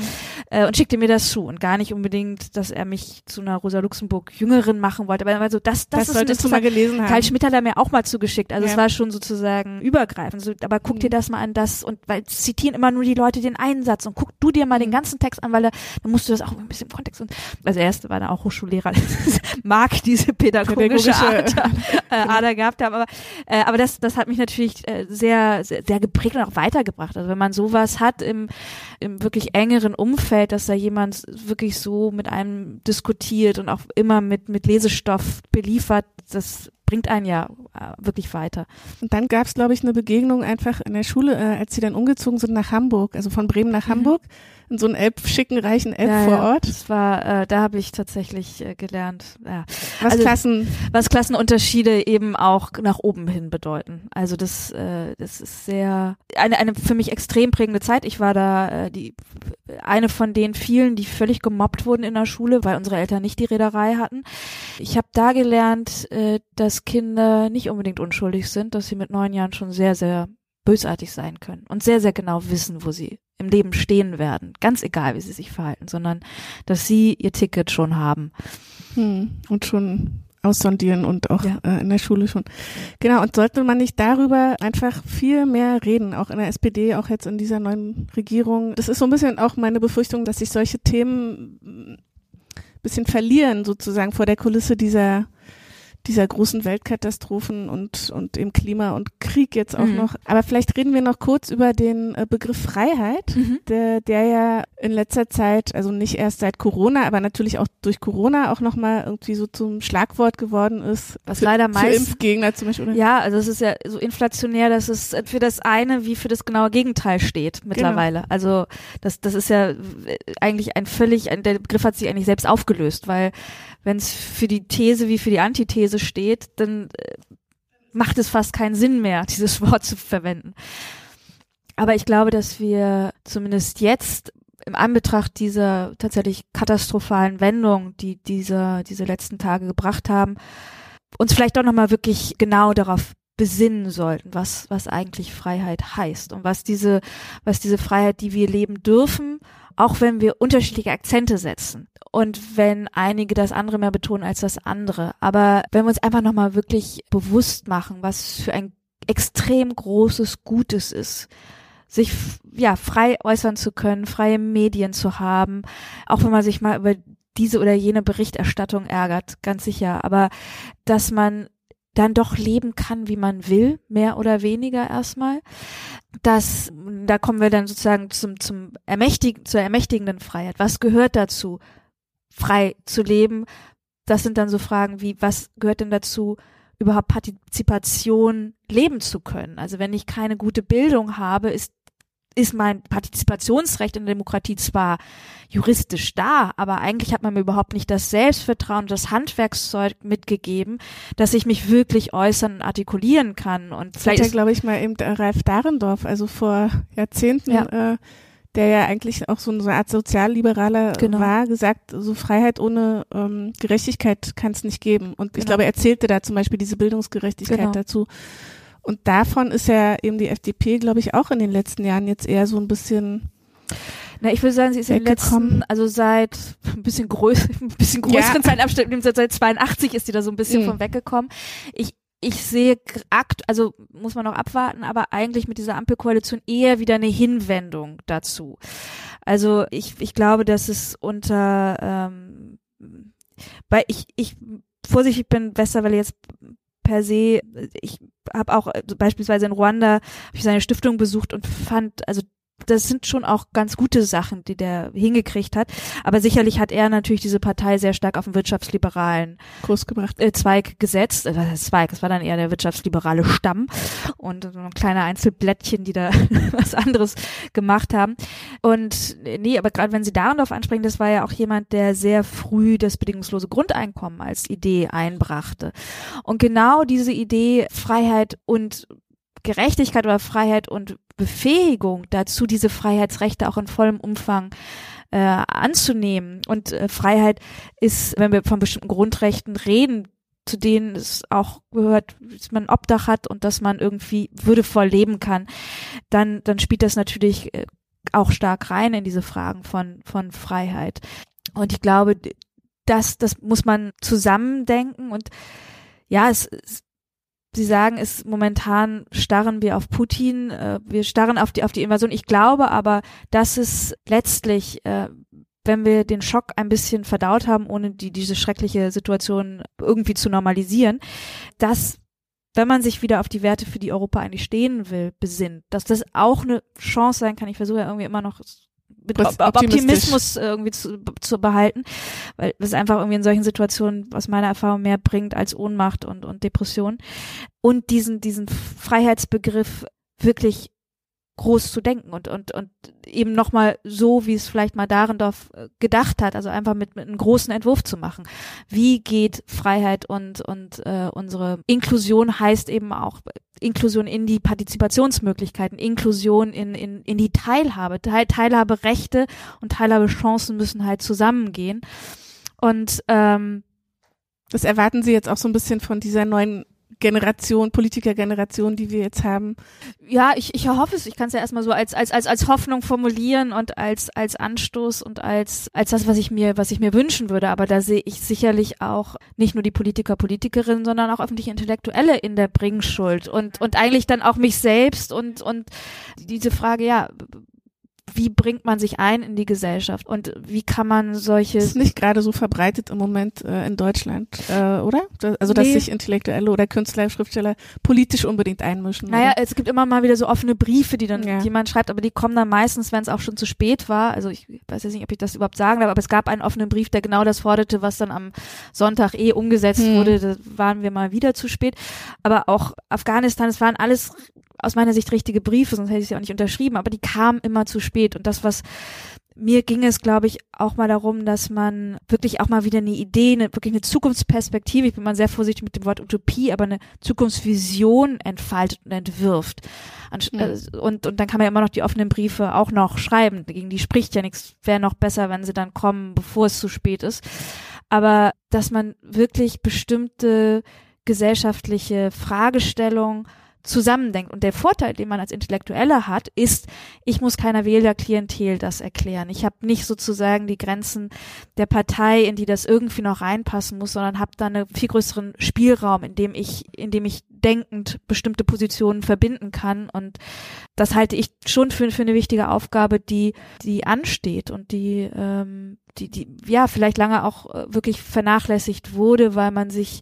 Äh, und schickte mir das zu. Und gar nicht unbedingt, dass er mich zu einer Rosa Luxemburg Jüngerin machen wollte. Aber er war so, das, das, das ist du mal gelesen haben. Karl Schmidt hat er mir auch mal zugeschickt. Also ja. es war schon sozusagen übergreifend. So, aber guck mhm. dir das mal an, das. Und weil zitieren immer nur die Leute den einen Satz. Und guck du dir mal den mhm. ganzen Text an, weil da, dann musst du das auch ein bisschen im Kontext. Und also er erste war da auch Hochschullehrer. (laughs) mag diese pädagogische, pädagogische Art (laughs) Ader gehabt haben. Aber, äh, aber das, das hat mich natürlich äh, sehr, sehr, sehr geprägt und auch weitergebracht. Also wenn man sowas hat im, im wirklich engeren Umfeld, dass da jemand wirklich so mit einem diskutiert und auch immer mit, mit Lesestoff beliefert, das bringt einen ja äh, wirklich weiter. Und dann gab es, glaube ich, eine Begegnung einfach in der Schule, äh, als sie dann umgezogen sind nach Hamburg, also von Bremen nach mhm. Hamburg in so einem Elb, schicken, reichen Elb ja, vor Ort. Ja, das war, äh, da habe ich tatsächlich äh, gelernt, ja. Was also, Klassen? Was Klassenunterschiede eben auch nach oben hin bedeuten. Also das, äh, das ist sehr, eine, eine für mich extrem prägende Zeit. Ich war da äh, die, eine von den vielen, die völlig gemobbt wurden in der Schule, weil unsere Eltern nicht die Reederei hatten. Ich habe da gelernt, äh, dass Kinder nicht unbedingt unschuldig sind, dass sie mit neun Jahren schon sehr, sehr bösartig sein können und sehr, sehr genau wissen, wo sie im Leben stehen werden. Ganz egal, wie sie sich verhalten, sondern dass sie ihr Ticket schon haben. Hm. Und schon aussondieren und auch ja. äh, in der Schule schon. Genau, und sollte man nicht darüber einfach viel mehr reden, auch in der SPD, auch jetzt in dieser neuen Regierung. Das ist so ein bisschen auch meine Befürchtung, dass sich solche Themen ein bisschen verlieren, sozusagen vor der Kulisse dieser dieser großen Weltkatastrophen und, und im Klima und Krieg jetzt auch mhm. noch. Aber vielleicht reden wir noch kurz über den äh, Begriff Freiheit, mhm. der, der ja in letzter Zeit, also nicht erst seit Corona, aber natürlich auch durch Corona auch nochmal irgendwie so zum Schlagwort geworden ist. Was für, leider meist. Für Impfgegner zum Beispiel. Oder? Ja, also es ist ja so inflationär, dass es für das eine wie für das genaue Gegenteil steht mittlerweile. Genau. Also das, das ist ja eigentlich ein völlig, der Begriff hat sich eigentlich selbst aufgelöst, weil wenn es für die These wie für die Antithese steht, dann äh, macht es fast keinen Sinn mehr, (laughs) dieses Wort zu verwenden. Aber ich glaube, dass wir zumindest jetzt im Anbetracht dieser tatsächlich katastrophalen Wendung, die diese, diese letzten Tage gebracht haben, uns vielleicht doch nochmal wirklich genau darauf besinnen sollten, was, was eigentlich Freiheit heißt und was diese, was diese Freiheit, die wir leben dürfen, auch wenn wir unterschiedliche Akzente setzen und wenn einige das andere mehr betonen als das andere. Aber wenn wir uns einfach nochmal wirklich bewusst machen, was für ein extrem großes Gutes ist, sich ja frei äußern zu können, freie Medien zu haben, auch wenn man sich mal über diese oder jene Berichterstattung ärgert, ganz sicher, aber dass man dann doch leben kann, wie man will, mehr oder weniger erstmal. Das, da kommen wir dann sozusagen zum, zum ermächtigen, zur ermächtigenden Freiheit. Was gehört dazu, frei zu leben? Das sind dann so Fragen wie, was gehört denn dazu, überhaupt Partizipation leben zu können? Also wenn ich keine gute Bildung habe, ist ist mein Partizipationsrecht in der Demokratie zwar juristisch da, aber eigentlich hat man mir überhaupt nicht das Selbstvertrauen, das Handwerkszeug mitgegeben, dass ich mich wirklich äußern und artikulieren kann. Und vielleicht hat ja, glaube ich, mal eben Ralf Dahrendorf, also vor Jahrzehnten, ja. äh, der ja eigentlich auch so eine Art Sozialliberaler genau. war, gesagt, so Freiheit ohne ähm, Gerechtigkeit kann es nicht geben. Und genau. ich glaube, er erzählte da zum Beispiel diese Bildungsgerechtigkeit genau. dazu. Und davon ist ja eben die FDP, glaube ich, auch in den letzten Jahren jetzt eher so ein bisschen na, ich würde sagen, sie ist in den letzten, also seit ein bisschen größer, (laughs) ein bisschen größeren ja. Zeitabständen, seit 82 ist sie da so ein bisschen mhm. von weggekommen. Ich, ich sehe akt, also muss man noch abwarten, aber eigentlich mit dieser Ampelkoalition eher wieder eine Hinwendung dazu. Also ich, ich glaube, dass es unter, ähm, weil ich, ich vorsichtig bin, Westerwelle jetzt per se, ich habe auch äh, beispielsweise in Ruanda hab ich seine Stiftung besucht und fand, also das sind schon auch ganz gute Sachen, die der hingekriegt hat. Aber sicherlich hat er natürlich diese Partei sehr stark auf den wirtschaftsliberalen Kurs gebracht. Äh, Zweig gesetzt. Äh, das Zweig, es war dann eher der wirtschaftsliberale Stamm und so kleine Einzelblättchen, die da (laughs) was anderes gemacht haben. Und nee, aber gerade wenn Sie darauf ansprechen, das war ja auch jemand, der sehr früh das bedingungslose Grundeinkommen als Idee einbrachte. Und genau diese Idee Freiheit und Gerechtigkeit oder Freiheit und Befähigung dazu, diese Freiheitsrechte auch in vollem Umfang äh, anzunehmen. Und äh, Freiheit ist, wenn wir von bestimmten Grundrechten reden, zu denen es auch gehört, dass man Obdach hat und dass man irgendwie würdevoll leben kann, dann, dann spielt das natürlich äh, auch stark rein in diese Fragen von, von Freiheit. Und ich glaube, das, das muss man zusammendenken und ja, es, es Sie sagen, es momentan starren wir auf Putin, äh, wir starren auf die auf die Invasion. Ich glaube aber, dass es letztlich, äh, wenn wir den Schock ein bisschen verdaut haben, ohne die diese schreckliche Situation irgendwie zu normalisieren, dass wenn man sich wieder auf die Werte, für die Europa eigentlich stehen will, besinnt, dass das auch eine Chance sein kann. Ich versuche ja irgendwie immer noch mit Optimismus irgendwie zu, zu behalten, weil es einfach irgendwie in solchen Situationen aus meiner Erfahrung mehr bringt als Ohnmacht und, und Depression. Und diesen, diesen Freiheitsbegriff wirklich groß zu denken und, und, und eben nochmal so, wie es vielleicht mal Dahrendorf äh, gedacht hat, also einfach mit, mit einem großen Entwurf zu machen. Wie geht Freiheit und, und äh, unsere Inklusion heißt eben auch Inklusion in die Partizipationsmöglichkeiten, Inklusion in, in, in die Teilhabe. Teil, Teilhaberechte und Teilhabechancen müssen halt zusammengehen. Und ähm, das erwarten Sie jetzt auch so ein bisschen von dieser neuen Generation, Politikergeneration, die wir jetzt haben. Ja, ich, ich hoffe es. Ich kann es ja erstmal so als, als, als, als Hoffnung formulieren und als, als Anstoß und als, als das, was ich mir, was ich mir wünschen würde. Aber da sehe ich sicherlich auch nicht nur die Politiker, Politikerinnen, sondern auch öffentliche Intellektuelle in der Bringschuld und, und eigentlich dann auch mich selbst und, und diese Frage, ja, wie bringt man sich ein in die Gesellschaft und wie kann man solche das ist nicht gerade so verbreitet im Moment äh, in Deutschland, äh, oder? Also dass nee. sich Intellektuelle oder Künstler, Schriftsteller politisch unbedingt einmischen. Naja, oder? es gibt immer mal wieder so offene Briefe, die dann ja. jemand schreibt, aber die kommen dann meistens, wenn es auch schon zu spät war. Also ich weiß jetzt nicht, ob ich das überhaupt sagen darf, aber es gab einen offenen Brief, der genau das forderte, was dann am Sonntag eh umgesetzt hm. wurde. Da waren wir mal wieder zu spät. Aber auch Afghanistan, es waren alles aus meiner Sicht richtige Briefe, sonst hätte ich sie auch nicht unterschrieben, aber die kamen immer zu spät. Und das, was mir ging es, glaube ich, auch mal darum, dass man wirklich auch mal wieder eine Idee, eine, wirklich eine Zukunftsperspektive, ich bin mal sehr vorsichtig mit dem Wort Utopie, aber eine Zukunftsvision entfaltet und entwirft. Mhm. Äh, und, und dann kann man ja immer noch die offenen Briefe auch noch schreiben. Gegen die spricht ja nichts. Wäre noch besser, wenn sie dann kommen, bevor es zu spät ist. Aber dass man wirklich bestimmte gesellschaftliche Fragestellungen zusammendenkt. Und der Vorteil, den man als Intellektueller hat, ist, ich muss keiner Wählerklientel das erklären. Ich habe nicht sozusagen die Grenzen der Partei, in die das irgendwie noch reinpassen muss, sondern habe da einen viel größeren Spielraum, in dem ich, in dem ich denkend bestimmte Positionen verbinden kann. Und das halte ich schon für, für eine wichtige Aufgabe, die, die ansteht und die, ähm, die, die, ja, vielleicht lange auch äh, wirklich vernachlässigt wurde, weil man sich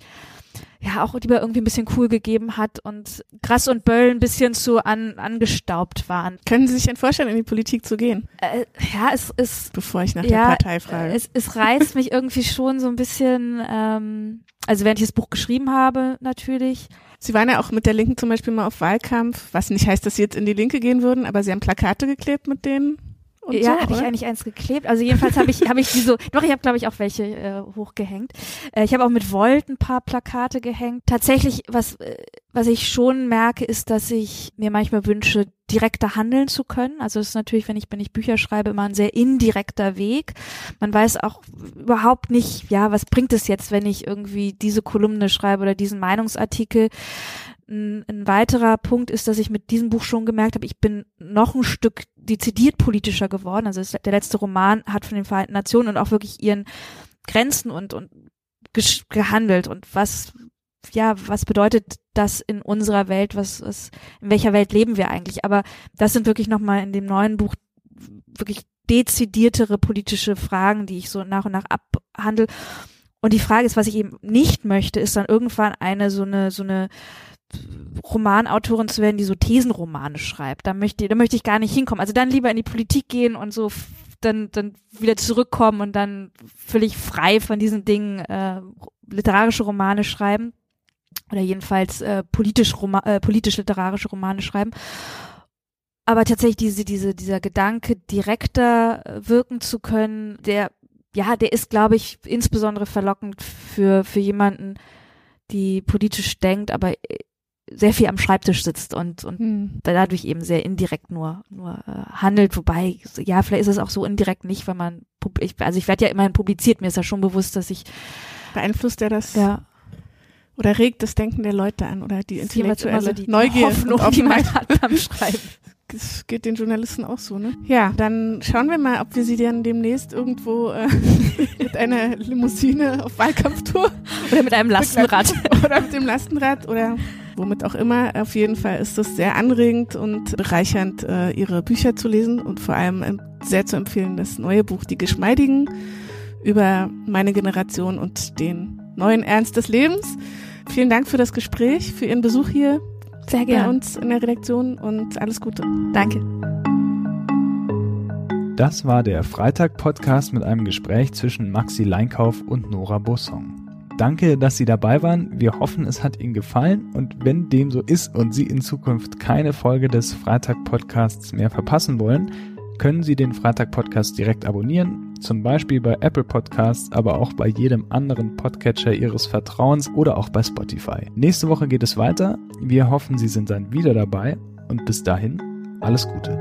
ja auch lieber irgendwie ein bisschen cool gegeben hat und Grass und Böll ein bisschen zu an, angestaubt waren. Können Sie sich denn vorstellen, in die Politik zu gehen? Äh, ja, es ist. Bevor ich nach ja, der Partei frage. Es, es reizt mich irgendwie schon so ein bisschen, ähm, also während ich das Buch geschrieben habe, natürlich. Sie waren ja auch mit der Linken zum Beispiel mal auf Wahlkampf, was nicht heißt, dass Sie jetzt in die Linke gehen würden, aber Sie haben Plakate geklebt mit denen und ja, so, habe ich eigentlich eins geklebt. Also jedenfalls habe ich habe ich die so. (laughs) Doch, ich habe glaube ich auch welche äh, hochgehängt. Äh, ich habe auch mit Volt ein paar Plakate gehängt. Tatsächlich, was äh, was ich schon merke, ist, dass ich mir manchmal wünsche, direkter handeln zu können. Also es ist natürlich, wenn ich wenn ich Bücher schreibe, immer ein sehr indirekter Weg. Man weiß auch überhaupt nicht, ja, was bringt es jetzt, wenn ich irgendwie diese Kolumne schreibe oder diesen Meinungsartikel. Ein, ein weiterer Punkt ist, dass ich mit diesem Buch schon gemerkt habe, ich bin noch ein Stück dezidiert politischer geworden. Also es, der letzte Roman hat von den Vereinten Nationen und auch wirklich ihren Grenzen und, und gehandelt und was, ja, was bedeutet das in unserer Welt, was, was, in welcher Welt leben wir eigentlich? Aber das sind wirklich nochmal in dem neuen Buch wirklich dezidiertere politische Fragen, die ich so nach und nach abhandel. Und die Frage ist, was ich eben nicht möchte, ist dann irgendwann eine so eine so eine Romanautorin zu werden, die so Thesenromane schreibt. Da möchte, da möchte ich gar nicht hinkommen. Also dann lieber in die Politik gehen und so dann, dann wieder zurückkommen und dann völlig frei von diesen Dingen äh, literarische Romane schreiben oder jedenfalls äh, politisch Roma äh, politisch literarische Romane schreiben. Aber tatsächlich diese diese dieser Gedanke direkter äh, wirken zu können, der ja, der ist glaube ich insbesondere verlockend für für jemanden, die politisch denkt, aber sehr viel am Schreibtisch sitzt und und hm. dadurch eben sehr indirekt nur nur äh, handelt, wobei ja, vielleicht ist es auch so indirekt nicht, wenn man ich, also ich werde ja immerhin publiziert, mir ist ja schon bewusst, dass ich beeinflusst er das? Ja. Oder regt das Denken der Leute an oder die intellektuelle so die Neugier Hoffnung, die man hat beim Schreiben. (laughs) Das geht den Journalisten auch so, ne? Ja, dann schauen wir mal, ob wir sie dann demnächst irgendwo äh, (laughs) mit einer Limousine auf Wahlkampftour oder mit einem Lastenrad. (laughs) oder mit dem Lastenrad oder womit auch immer. Auf jeden Fall ist es sehr anregend und bereichernd, äh, ihre Bücher zu lesen und vor allem äh, sehr zu empfehlen das neue Buch Die Geschmeidigen über meine Generation und den neuen Ernst des Lebens. Vielen Dank für das Gespräch, für Ihren Besuch hier Sehr gerne. bei uns in der Redaktion und alles Gute. Danke. Das war der Freitag-Podcast mit einem Gespräch zwischen Maxi Leinkauf und Nora Bossong. Danke, dass Sie dabei waren. Wir hoffen, es hat Ihnen gefallen und wenn dem so ist und Sie in Zukunft keine Folge des Freitag-Podcasts mehr verpassen wollen, können Sie den Freitag-Podcast direkt abonnieren, zum Beispiel bei Apple Podcasts, aber auch bei jedem anderen Podcatcher Ihres Vertrauens oder auch bei Spotify. Nächste Woche geht es weiter. Wir hoffen, Sie sind dann wieder dabei und bis dahin alles Gute.